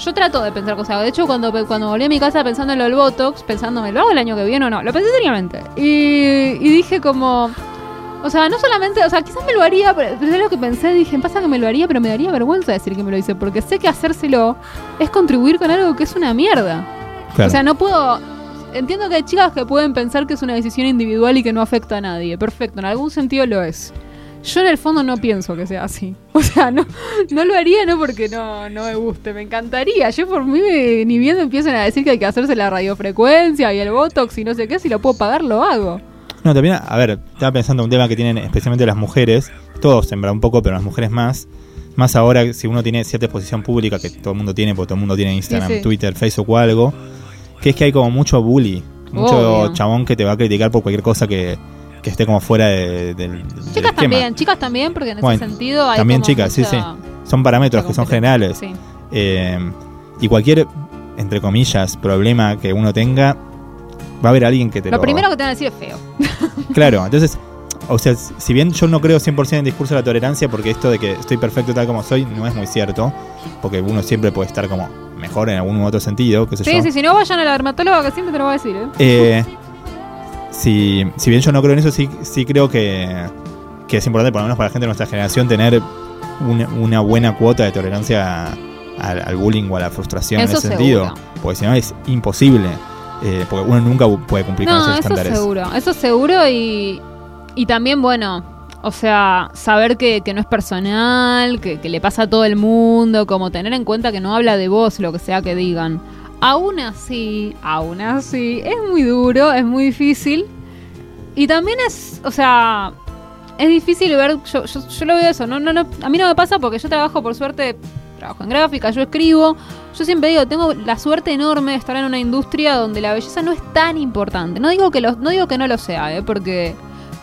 yo trato de pensar cosas. De hecho, cuando, cuando volví a mi casa pensando en lo del Botox, pensándome, ¿lo hago el año que viene o no? Lo pensé seriamente. Y, y dije como... O sea, no solamente, o sea, quizás me lo haría, pero es lo que pensé, dije, pasa que me lo haría, pero me daría vergüenza decir que me lo hice, porque sé que hacérselo es contribuir con algo que es una mierda. Claro. O sea, no puedo. Entiendo que hay chicas que pueden pensar que es una decisión individual y que no afecta a nadie. Perfecto, en algún sentido lo es. Yo en el fondo no pienso que sea así. [LAUGHS] O sea, no, no lo haría no porque no, no me guste, me encantaría. Yo por mí, me- ni bien me empiezan a decir que hay que hacerse la radiofrecuencia y el Botox y no sé qué, si lo puedo pagar, lo hago. No, también, a ver, estaba pensando en un tema que tienen especialmente las mujeres, todos verdad un poco, pero las mujeres más. Más ahora, si uno tiene cierta exposición pública, que todo el mundo tiene, porque todo el mundo tiene Instagram, Sí, sí. Twitter, Facebook o algo, que es que hay como mucho bully, mucho Obvio. chabón que te va a criticar por cualquier cosa que, que esté como fuera de- del, Chicas también, chicas también, porque en ese Bueno, sentido hay también como chicas, sí, mucha- Son parámetros que son generales. Sí. Eh, y cualquier, entre comillas, problema que uno tenga, va a haber alguien que te lo... Lo primero que te van a decir es feo. [LAUGHS] Claro, entonces, o sea, si bien yo no creo 100% en el discurso de la tolerancia, porque esto de que estoy perfecto tal como soy no es muy cierto, porque uno siempre puede estar como mejor en algún u otro sentido, qué sé Sí, yo. sí, si no vayan a la dermatóloga que siempre te lo va a decir, ¿eh? Eh, [LAUGHS] si, si bien yo no creo en eso, sí, sí creo que, que es importante, por lo menos para la gente de nuestra generación, tener una, una buena cuota de tolerancia al, al bullying o a la frustración Eso en ese sentido. Porque si no es imposible, eh, porque uno nunca puede cumplir con esos eso estándares. seguro, eso seguro y, y también, bueno, o sea, saber que, que no es personal, que, que le pasa a todo el mundo, como tener en cuenta que no habla de vos lo que sea que digan. Aún así, aún así, es muy duro, es muy difícil. Y también es, o sea, es difícil ver, yo, yo, yo lo veo eso, no, no, no, a mí no me pasa porque yo trabajo por suerte, trabajo en gráfica, yo escribo, yo siempre digo, tengo la suerte enorme de estar en una industria donde la belleza no es tan importante. No digo que, lo, no, digo que no lo sea, ¿eh? porque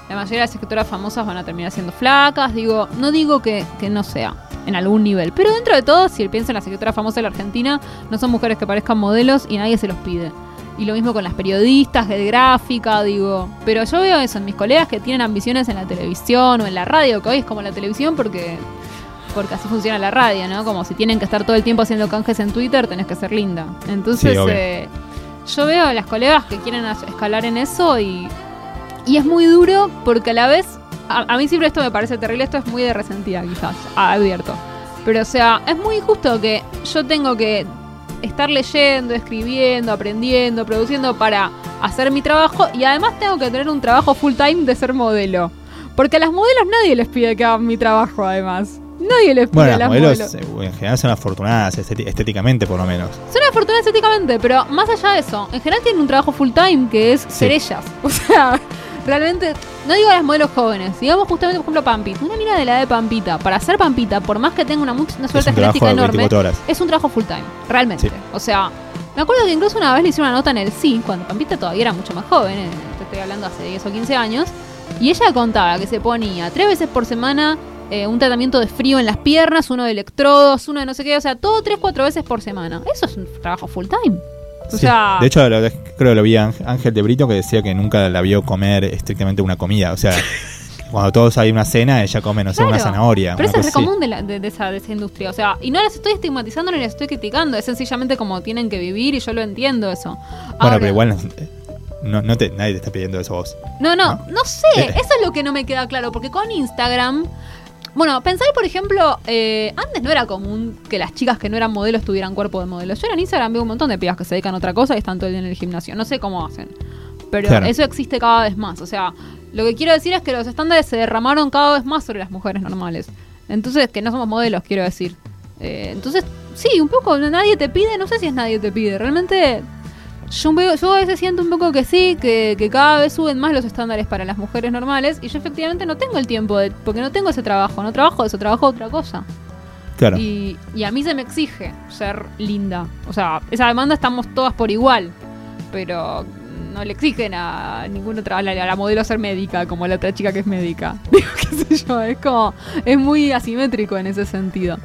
la mayoría de las escritoras famosas van a terminar siendo flacas, digo, no digo que, que no sea en algún nivel, pero dentro de todo, si pienso en las escritoras famosas de la Argentina, no son mujeres que parezcan modelos y nadie se los pide. Y lo mismo con las periodistas de gráfica, digo. Pero yo veo eso en mis colegas que tienen ambiciones en la televisión o en la radio, que hoy es como la televisión porque porque así funciona la radio, ¿no? Como si tienen que estar todo el tiempo haciendo canjes en Twitter, tenés que ser linda. Entonces, Sí, eh, yo veo a las colegas que quieren escalar en eso y, y es muy duro porque a la vez, a, a mí siempre esto me parece terrible, esto es muy de resentida quizás, advierto. Pero o sea, es muy injusto que yo tengo que estar leyendo, escribiendo, aprendiendo, produciendo para hacer mi trabajo y además tengo que tener un trabajo full time de ser modelo. Porque a las modelos nadie les pide que hagan mi trabajo además. Nadie les pide Bueno, a las modelos modelos. eh, en general son afortunadas estéti- estéticamente, por lo menos. Son afortunadas estéticamente, pero más allá de eso, en general tienen un trabajo full time que es ser ellas. [LAUGHS] O sea, realmente, no digo a las modelos jóvenes, digamos justamente, por ejemplo, Pampita. Una mina de la edad de Pampita, para ser Pampita, por más que tenga una, una suerte genética enorme, 24 horas. es un trabajo full time, realmente. Sí. O sea, me acuerdo que incluso una vez le hicieron una nota en el Sí, cuando Pampita todavía era mucho más joven, eh, te estoy hablando hace 10 o 15 años, y ella contaba que se ponía tres veces por semana eh, un tratamiento de frío en las piernas, uno de electrodos, uno de no sé qué, o sea, todo tres, cuatro veces por semana. Eso es un trabajo full time. O Sí. sea, De hecho, lo- creo que lo vi a Ángel- de Brito que decía que nunca la vio comer estrictamente una comida. O sea, [LAUGHS] cuando todos hay una cena, ella come, no sé, una Claro. zanahoria. Pero eso es común de, la- de- de esa, de esa industria. O sea, y no las estoy estigmatizando ni las estoy criticando. Es sencillamente como tienen que vivir y yo lo entiendo eso. Bueno, pero igual no, no te, nadie te está pidiendo eso a vos. No, no, ¿no? no sé. Eh. Eso es lo que no me queda claro. Porque con Instagram. Bueno, pensar, por ejemplo, eh, antes no era común que las chicas que no eran modelos tuvieran cuerpo de modelos. Yo en Instagram veo un montón de pibas que se dedican a otra cosa y están todo el día en el gimnasio. No sé cómo hacen. Pero Claro. eso existe cada vez más. O sea, lo que quiero decir es que los estándares se derramaron cada vez más sobre las mujeres normales. Entonces, que no somos modelos, quiero decir. Eh, entonces, sí, un poco, nadie te pide, no sé si es nadie te pide. Realmente, yo, veo- yo a veces siento un poco que sí, que, que cada vez suben más los estándares para las mujeres normales. Y yo efectivamente no tengo el tiempo, de, porque no tengo ese trabajo. No trabajo de eso, trabajo otra cosa. Claro. Y, y a mí se me exige ser linda. O sea, esa demanda estamos todas por igual. Pero no le exigen a ninguna otra, a la, a la modelo ser médica, como la otra chica que es médica. [LAUGHS] Digo, qué sé yo, es como, es muy asimétrico en ese sentido.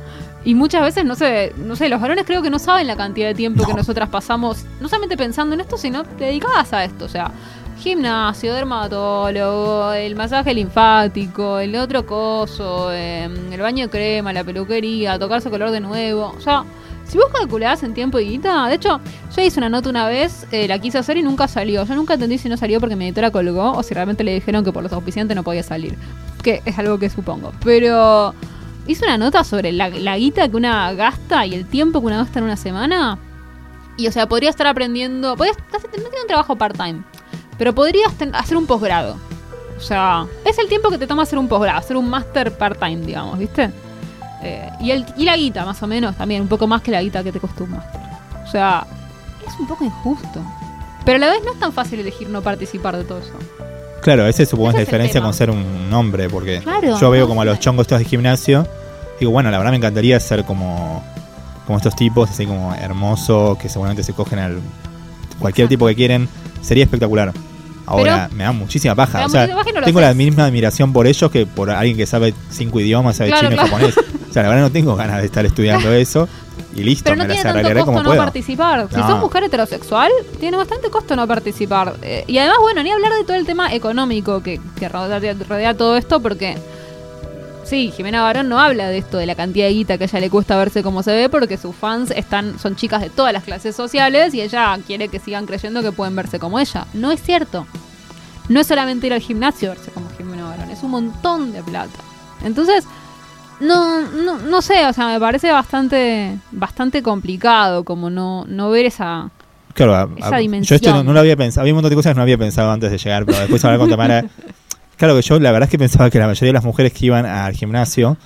Y muchas veces, no sé, no sé, los varones creo que no saben la cantidad de tiempo que No. nosotras pasamos, no solamente pensando en esto, sino dedicadas a esto. O sea, gimnasio, dermatólogo, el masaje linfático, el otro coso, eh, el baño de crema, la peluquería, tocarse color de nuevo. O sea, si vos calculás en tiempo y guita, de hecho, yo hice una nota una vez, eh, la quise hacer y nunca salió. Yo nunca entendí si no salió porque mi editora colgó o si realmente le dijeron que por los auspiciantes no podía salir. Que es algo que supongo. Pero hice una nota sobre la, la guita que una gasta y el tiempo que una gasta en una semana. Y o sea, podría estar aprendiendo. Podrías, no tiene un trabajo part-time. Pero podrías ten- hacer un posgrado. O sea, es el tiempo que te toma hacer un posgrado, hacer un máster part-time, digamos, ¿viste? Eh, y, el, y la guita, más o menos, también, un poco más que la guita que te costó un máster. O sea, es un poco injusto. Pero a la vez no es tan fácil elegir no participar de todo eso. Claro, ese supongo es la diferencia con ser un hombre, porque Claro, yo veo no, como a los chongos estos de gimnasio, digo, bueno, la verdad me encantaría ser como, como estos tipos, así como hermosos, que seguramente se cogen al cualquier Exacto. tipo que quieren, sería espectacular. Ahora, me da muchísima paja. Da o sea, no tengo la misma admiración por ellos que por alguien que sabe cinco idiomas, sabe Claro, chino claro. y japonés. O sea, la verdad no tengo ganas de estar estudiando [LAUGHS] eso y listo, Pero no me las tiene tanto costo no puedo. participar. Si No. sos mujer heterosexual, tiene bastante costo no participar. Eh, y además, bueno, ni hablar de todo el tema económico que, que rodea, rodea todo esto, porque sí, Jimena Barón no habla de esto, de la cantidad de guita que a ella le cuesta verse como se ve, porque sus fans están, son chicas de todas las clases sociales y ella quiere que sigan creyendo que pueden verse como ella. No es cierto. No es solamente ir al gimnasio verse como Jimena Barón, es un montón de plata. Entonces, no, no, no sé, o sea, me parece bastante, bastante complicado como no, no ver esa... Claro, a- Esa dimensión. yo esto no, no lo había pensado. Había un montón de cosas que no había pensado antes de llegar, pero después de hablar con Tamara. [LAUGHS] Claro que yo la verdad es que pensaba que la mayoría de las mujeres que iban al gimnasio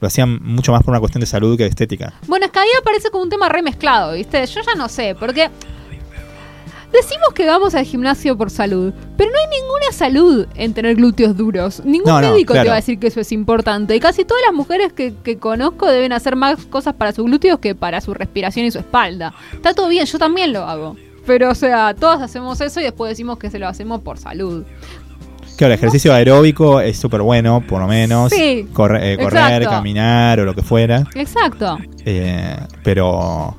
lo hacían mucho más por una cuestión de salud que de estética. Bueno, es que ahí aparece como un tema remezclado, ¿viste? Yo ya no sé, porque decimos que vamos al gimnasio por salud, pero no hay ninguna salud en tener glúteos duros. Ningún No, no, médico te va a decir que eso es importante. Y casi todas las mujeres que, que conozco deben hacer más cosas para sus glúteos que para su respiración y su espalda. Está todo bien, yo también lo hago. Pero, o sea, todas hacemos eso y después decimos que se lo hacemos por salud. Claro, el ejercicio aeróbico es súper bueno, por lo menos. Sí, Corre- eh, correr, exacto. caminar o lo que fuera. Exacto. Eh, pero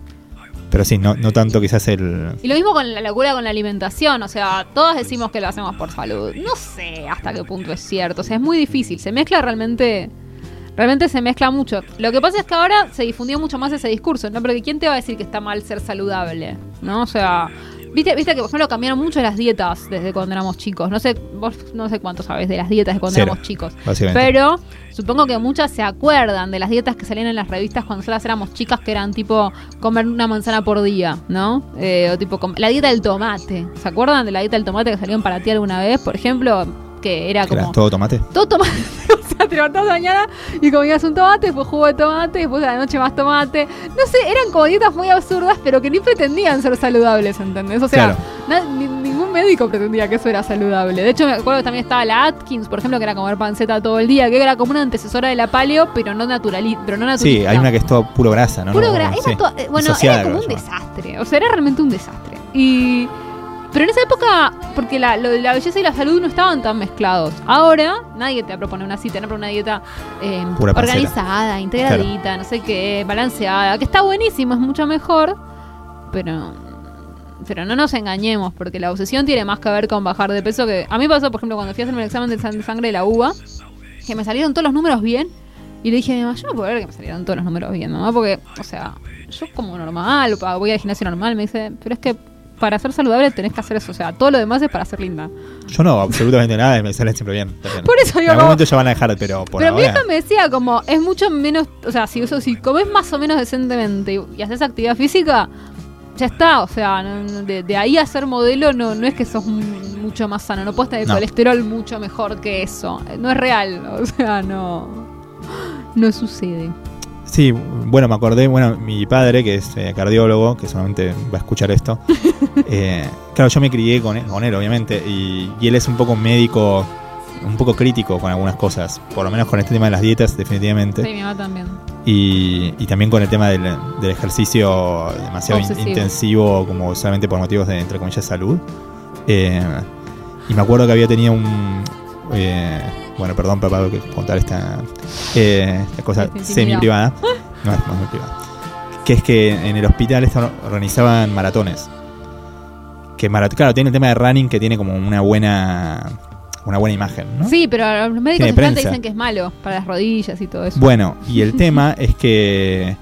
pero sí, no, no tanto quizás el... Y lo mismo con la locura con la alimentación, o sea, todas decimos que lo hacemos por salud. No sé hasta qué punto es cierto, o sea, es muy difícil, se mezcla realmente, realmente se mezcla mucho. Lo que pasa es que ahora se difundió mucho más ese discurso, ¿no? Porque ¿quién te va a decir que está mal ser saludable? ¿No? O sea, viste, viste que por ejemplo cambiaron mucho las dietas desde cuando éramos chicos. No sé, vos no sé cuánto sabes de las dietas de cuando Cero, éramos chicos. Pero supongo que muchas se acuerdan de las dietas que salían en las revistas cuando nosotras éramos chicas, que eran tipo comer una manzana por día, ¿no? Eh, o tipo la dieta del tomate. ¿Se acuerdan de la dieta del tomate que salió para ti alguna vez? Por ejemplo, que era como todo tomate. [LAUGHS] todo tomate. [LAUGHS] o sea, te levantabas mañana y comías un tomate, después jugo de tomate, después a la noche más tomate. No sé, eran como dietas muy absurdas, pero que ni pretendían ser saludables, ¿entendés? O sea, Claro. na- ni- ningún médico pretendía que eso era saludable. De hecho, me acuerdo que también estaba la Atkins, por ejemplo, que era comer panceta todo el día, que era como una antecesora de la paleo, pero no naturalista. Pero no naturista. Sí, hay una que es todo puro grasa, ¿no? Puro No, gra- sí. era to- eh, bueno, era como un desastre. O sea, era realmente un desastre. Y. Pero en esa época, porque la, lo de la belleza y la salud no estaban tan mezclados. Ahora, nadie te va a proponer una cita, no una dieta eh, panceta. organizada, integradita, no sé qué, balanceada, que está buenísimo, es mucho mejor. Pero. Pero no nos engañemos, porque la obsesión tiene más que ver con bajar de peso que. A mí pasó, por ejemplo, cuando fui a hacerme el examen de san- sangre de la uva, que me salieron todos los números bien. Y le dije a mi mamá, yo no puedo ver que me salieron todos los números bien, mamá, porque, o sea, yo como normal, voy al gimnasio normal, me dice, pero es que para ser saludable tenés que hacer eso, o sea, todo lo demás es para ser linda. Yo no, absolutamente nada, y me salen siempre bien. Por eso En digo, algún como, momento ya van a dejar, pero por pero mi hija me decía como, es mucho menos, o sea, si, eso, si comes más o menos decentemente y, y haces actividad física, ya está, o sea, no- de, de ahí a ser modelo no, no es que sos mu- mucho más sano, no puedes tener No. colesterol mucho mejor que eso, no es real, o sea, no, no sucede. Sí, bueno, me acordé, bueno, mi padre, que es eh, cardiólogo, que solamente va a escuchar esto, [LAUGHS] eh, claro, yo me crié con él, con él obviamente, y, y él es un poco médico, un poco crítico con algunas cosas, por lo menos con este tema de las dietas, definitivamente, Sí, mi mamá también. y, y también con el tema del, del ejercicio demasiado in- intensivo, como solamente por motivos de, entre comillas, salud. Eh, y me acuerdo que había tenido un... bueno, perdón, papá, tengo que contar esta, eh, esta cosa semi-privada. No es más muy privada. Que es que en el hospital organizaban maratones. Que marat claro, tiene el tema de running que tiene como una buena una buena imagen, ¿no? Sí, pero los médicos en dicen que es malo para las rodillas y todo eso. Bueno, y el [LAUGHS] tema es que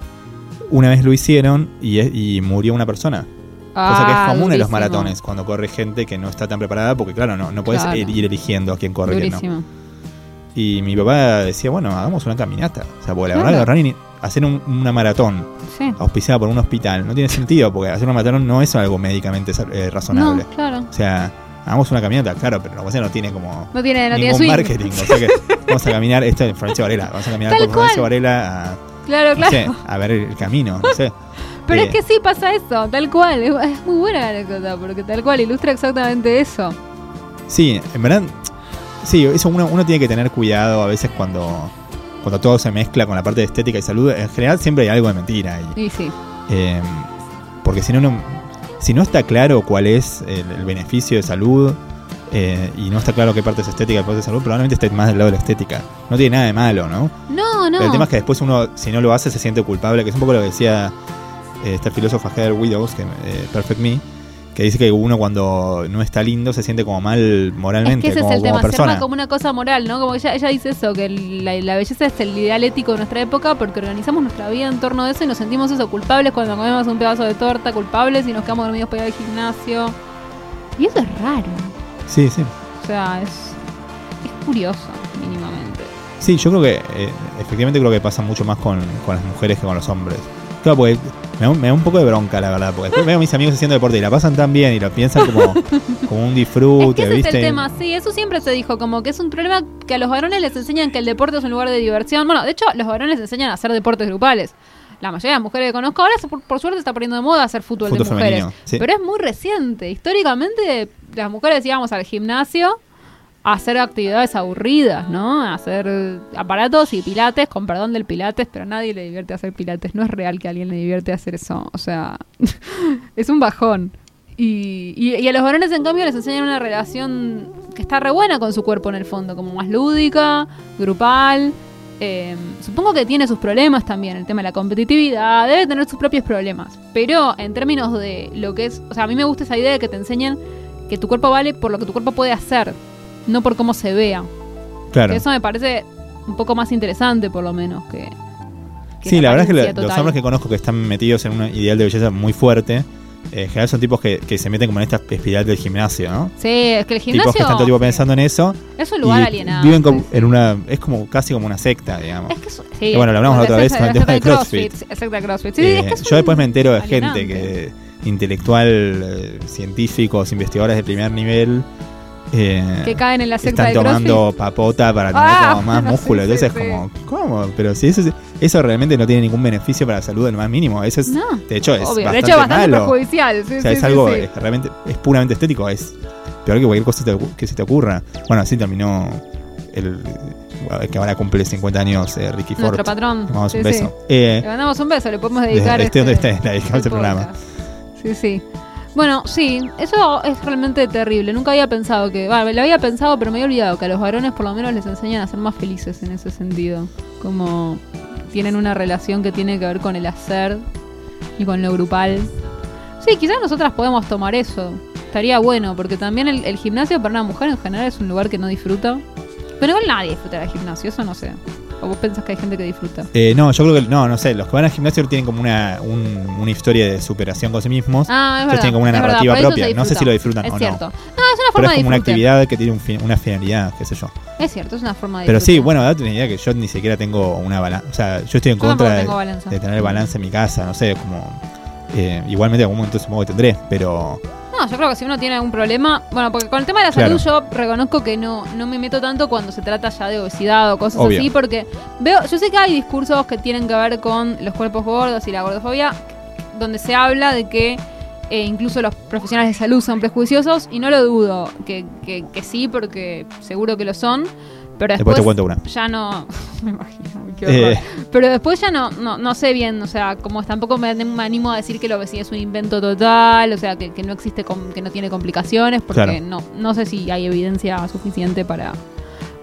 una vez lo hicieron y, y murió una persona. Cosa que es Ah, común en los maratones, cuando corre gente que no está tan preparada, porque claro, no, no puedes Claro. ir eligiendo a quién corre y quién no. Y mi papá decía, bueno, hagamos una caminata. O sea, porque la Claro. verdad que hacer un- una maratón Sí. auspiciada por un hospital no tiene sentido, porque hacer una maratón no es algo médicamente eh, razonable. No, claro. O sea, hagamos una caminata, claro, pero pasa es que no tiene como No tiene, no ningún marketing. O sea que [LAUGHS] vamos a caminar, esto es Florencio Varela, vamos a caminar Tal por Florencio. Varela a, Claro, no claro. sé, a ver el camino, no sé. [LAUGHS] Pero Eh, es que sí pasa eso, tal cual. Es, es muy buena la anécdota, porque tal cual ilustra exactamente eso. Sí, en verdad, sí, eso uno, uno tiene que tener cuidado a veces cuando, cuando todo se mezcla con la parte de estética y salud. En general siempre hay algo de mentira ahí. Y sí. Eh, porque si no, no, si no está claro cuál es el, el beneficio de salud eh, y no está claro qué parte es estética y qué parte es salud, probablemente esté más del lado de la estética. No tiene nada de malo, ¿no? No, no. Pero el tema es que después uno, si no lo hace, se siente culpable, que es un poco lo que decía eh, esta filósofa Heather Widows, que, eh, Perfect Me, que dice que uno cuando no está lindo se siente como mal es moralmente, que ese como, es el como tema, persona. arma como una cosa moral, ¿no? Como ella, ella dice eso, que la, la belleza es el ideal ético de nuestra época porque organizamos nuestra vida en torno a eso y nos sentimos eso, culpables cuando comemos un pedazo de torta, culpables y nos quedamos dormidos para ir al gimnasio. Y eso es raro. Sí, sí. O sea, es, es curioso, mínimamente. Sí, yo creo que eh, efectivamente creo que pasa mucho más con, con las mujeres que con los hombres. Claro, porque me da, un- me da un poco de bronca, la verdad, porque después veo a mis amigos haciendo deporte y la pasan tan bien y lo piensan como, [LAUGHS] como un disfrute, Es que ese ¿viste? es el tema, sí, eso siempre se dijo, como que es un problema que a los varones les enseñan que el deporte es un lugar de diversión. Bueno, de hecho, los varones les enseñan a hacer deportes grupales. La mayoría de las mujeres que conozco ahora, por, por suerte, está poniendo de moda hacer fútbol, Fútbol de mujeres. femenino, sí. Pero es muy reciente. Históricamente, las mujeres íbamos al gimnasio hacer actividades aburridas, ¿no? Hacer aparatos y pilates, con perdón del pilates, pero a nadie le divierte hacer pilates. No es real que a alguien le divierte hacer eso. O sea, [LAUGHS] es un bajón. Y, y- y a los varones, en cambio, les enseñan una relación que está re buena con su cuerpo en el fondo, como más lúdica, grupal. Eh, supongo que tiene sus problemas también, el tema de la competitividad, debe tener sus propios problemas. Pero en términos de lo que es, o sea, a mí me gusta esa idea de que te enseñan que tu cuerpo vale por lo que tu cuerpo puede hacer, no por cómo se vea. Claro. Que eso me parece un poco más interesante, por lo menos, que. que Sí, la verdad es que los hombres que conozco que están metidos en un ideal de belleza muy fuerte, eh, en general son tipos que, que se meten como en esta espiral del gimnasio, ¿no? Sí, es que el Tipos gimnasio que están todo el tiempo pensando en eso es un lugar alienado. viven como sí, en una es como casi como una secta, digamos. Es que es- sí, bueno, lo hablamos la otra vez con el tema de CrossFit. Exacto, CrossFit. Sí, Eh, es que es yo después me entero de alienante. gente que intelectual, eh, científicos, investigadores de primer nivel eh, que caen en la secta están tomando CrossFit. papota para tener Ah, como más [LAUGHS] músculo. Entonces sí. es como, ¿cómo? Pero si eso, es- eso realmente no tiene ningún beneficio para la salud en lo más mínimo. Eso es, No, de hecho, es obvio. bastante De hecho, bastante malo. perjudicial. Sí, O sea, sí, es algo es realmente es puramente estético, es peor que cualquier cosa que te- que se te ocurra. Bueno, así terminó el que ahora cumple 50 años eh, Ricky Ford. Nuestro patrón. Le mandamos un beso. Eh, Le mandamos un beso, le podemos Desde- dedicar. esté, [LAUGHS] le dedicamos este este programa. Sí, sí. Bueno, sí, eso es realmente terrible. Nunca había pensado que. Bueno, lo había pensado, pero me había olvidado que a los varones por lo menos les enseñan a ser más felices en ese sentido. Como tienen una relación que tiene que ver con el hacer y con lo grupal. Sí, quizás nosotras podemos tomar eso. Estaría bueno, porque también el, el gimnasio para una mujer en general es un lugar que no disfruta. Pero igual nadie disfruta del gimnasio, eso no sé. ¿O vos pensás que hay gente que disfruta? eh, no, yo creo que no, no sé, los que van al gimnasio tienen como una, un- una historia de superación con sí mismos. Ah, es verdad. tienen como una es narrativa propia. No sé si lo disfrutan es o no. cierto. No, es una Pero forma es de como una actividad que tiene un fin- una finalidad, qué sé yo. Es cierto, es una forma de Pero sí, bueno, date una idea que yo ni siquiera tengo una balanza. O sea, yo estoy en Yo contra de tener balance en mi casa, no sé, como. Eh, igualmente en algún momento supongo que tendré, pero No, yo creo que si uno tiene algún problema, bueno, porque con el tema de la Claro. salud yo reconozco que no, no me meto tanto cuando se trata ya de obesidad o cosas Obvio. así, porque veo, yo sé que hay discursos que tienen que ver con los cuerpos gordos y la gordofobia, donde se habla de que eh, incluso los profesionales de salud son prejuiciosos, y no lo dudo, que, que, que sí, porque seguro que lo son, pero después, después te cuento una. ya no, [LAUGHS] me imagino. Eh, Pero después ya no, no, no sé bien, o sea, como tampoco me, me animo a decir que la obesidad es un invento total, o sea, que, que no existe, com- que no tiene complicaciones, porque Claro. no, no sé si hay evidencia suficiente para,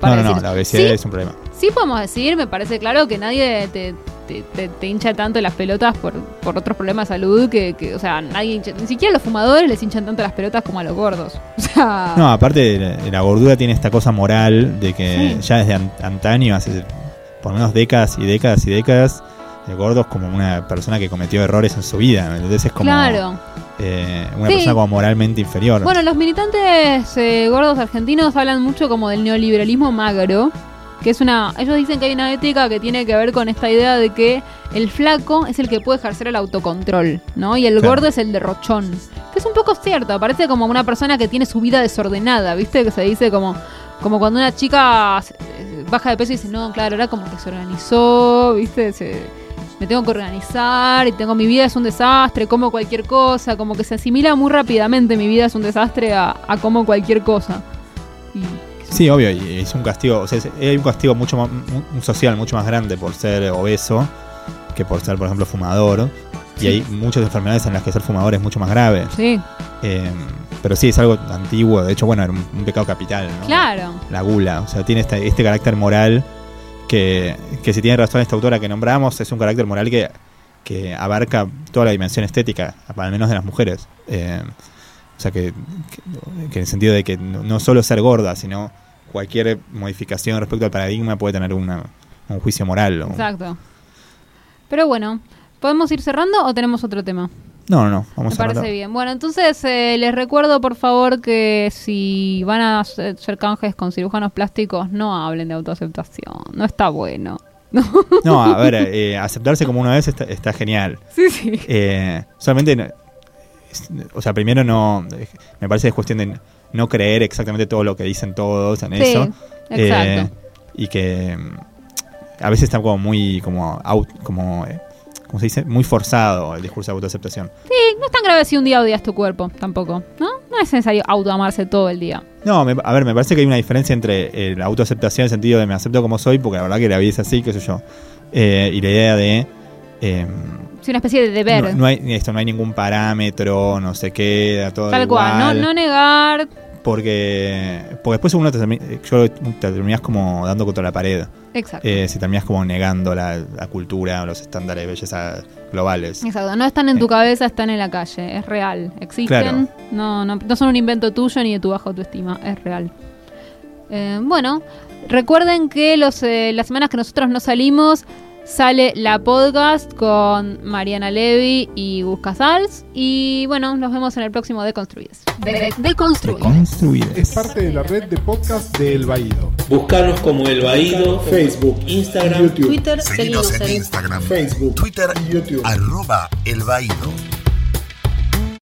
para no, no, decir. la obesidad Sí, es un problema. sí podemos decir, me parece claro que nadie te, te, te- te hincha tanto las pelotas por, por otros problemas de salud que, que, o sea, nadie hincha- ni siquiera los fumadores les hinchan tanto las pelotas como a los gordos. [LAUGHS] O sea, No, aparte la, la gordura tiene esta cosa moral de que Sí. ya desde an- antaño, hace por lo menos décadas y décadas y décadas, el gordo es como una persona que cometió errores en su vida. Entonces es como claro. eh, una Sí. persona como moralmente inferior. Bueno, los militantes eh, gordos argentinos hablan mucho como del neoliberalismo magro, que es una... Ellos dicen que hay una ética que tiene que ver con esta idea de que el flaco es el que puede ejercer el autocontrol, ¿no? Y el Claro. gordo es el derrochón. Que es un poco cierto, parece como una persona que tiene su vida desordenada, ¿viste? Que se dice como... Como cuando una chica eh, baja de peso y dice, no, claro, ahora como que se organizó, ¿viste? Se, me tengo que organizar y tengo mi vida es un desastre, como cualquier cosa, como que se asimila muy rápidamente mi vida es un desastre a, a como cualquier cosa. Y, Sí, obvio, y es un castigo, o sea, es- hay un castigo mucho más, un- social mucho más grande por ser obeso que por ser, por ejemplo, fumador. Y hay muchas enfermedades en las que ser fumador es mucho más grave. sí, Eh, pero sí, es algo antiguo, de hecho, bueno, era un, un pecado capital, ¿no? claro. La gula, o sea, tiene este, este carácter moral que, que si tiene razón esta autora que nombramos, es un carácter moral que, que abarca toda la dimensión estética, al menos de las mujeres. Eh, o sea, que, que- en el sentido de que no solo ser gorda, sino cualquier modificación respecto al paradigma puede tener una- un juicio moral. o- Exacto. Pero bueno, ¿podemos ir cerrando o tenemos otro tema? No, no, no, vamos Me a parece bien. Bueno, entonces eh, les recuerdo por favor que si van a hacer canjes con cirujanos plásticos, no hablen de autoaceptación. No está bueno. No. [LAUGHS] No, a ver, eh, aceptarse como una vez está, está genial. Sí, sí. Eh, solamente, es- o sea, primero no, eh, me parece que es cuestión de no creer exactamente todo lo que dicen todos en Sí, eso. Eh, exacto. y que mm, a veces está como muy, como, out- como, eh, ¿cómo se dice? Muy forzado el discurso de autoaceptación. Sí, no es tan grave si un día odias tu cuerpo, tampoco. ¿No? No es necesario autoamarse todo el día. No, me- a ver, me parece que hay una diferencia entre eh, la autoaceptación en el sentido de me acepto como soy, porque la verdad que la vida es así, qué sé yo, eh, y la idea de... eh, Es una especie de deber. no, no hay esto no hay ningún parámetro no sé qué todo Tal cual, no, no negar. Porque porque después uno te, termi- yo te terminas como dando contra la pared Exacto. eh, si terminas como negando la, la cultura o los estándares de belleza globales Exacto, no están en tu Eh. cabeza, están en la calle, es real, existen, Claro. no, no, no son un invento tuyo ni de tu baja autoestima, es real. Eh, bueno, recuerden que los, eh, las semanas que nosotros no salimos sale la podcast con Mariana Levy y Gus Casals y bueno, nos vemos en el próximo Deconstruides. De, Deconstruides. construir Es parte de la red de podcast de El Baído. Buscarnos como El Baído, Facebook, Instagram, YouTube, Twitter, Seguinos en en Instagram, Facebook, Twitter, YouTube. arroba El Baído.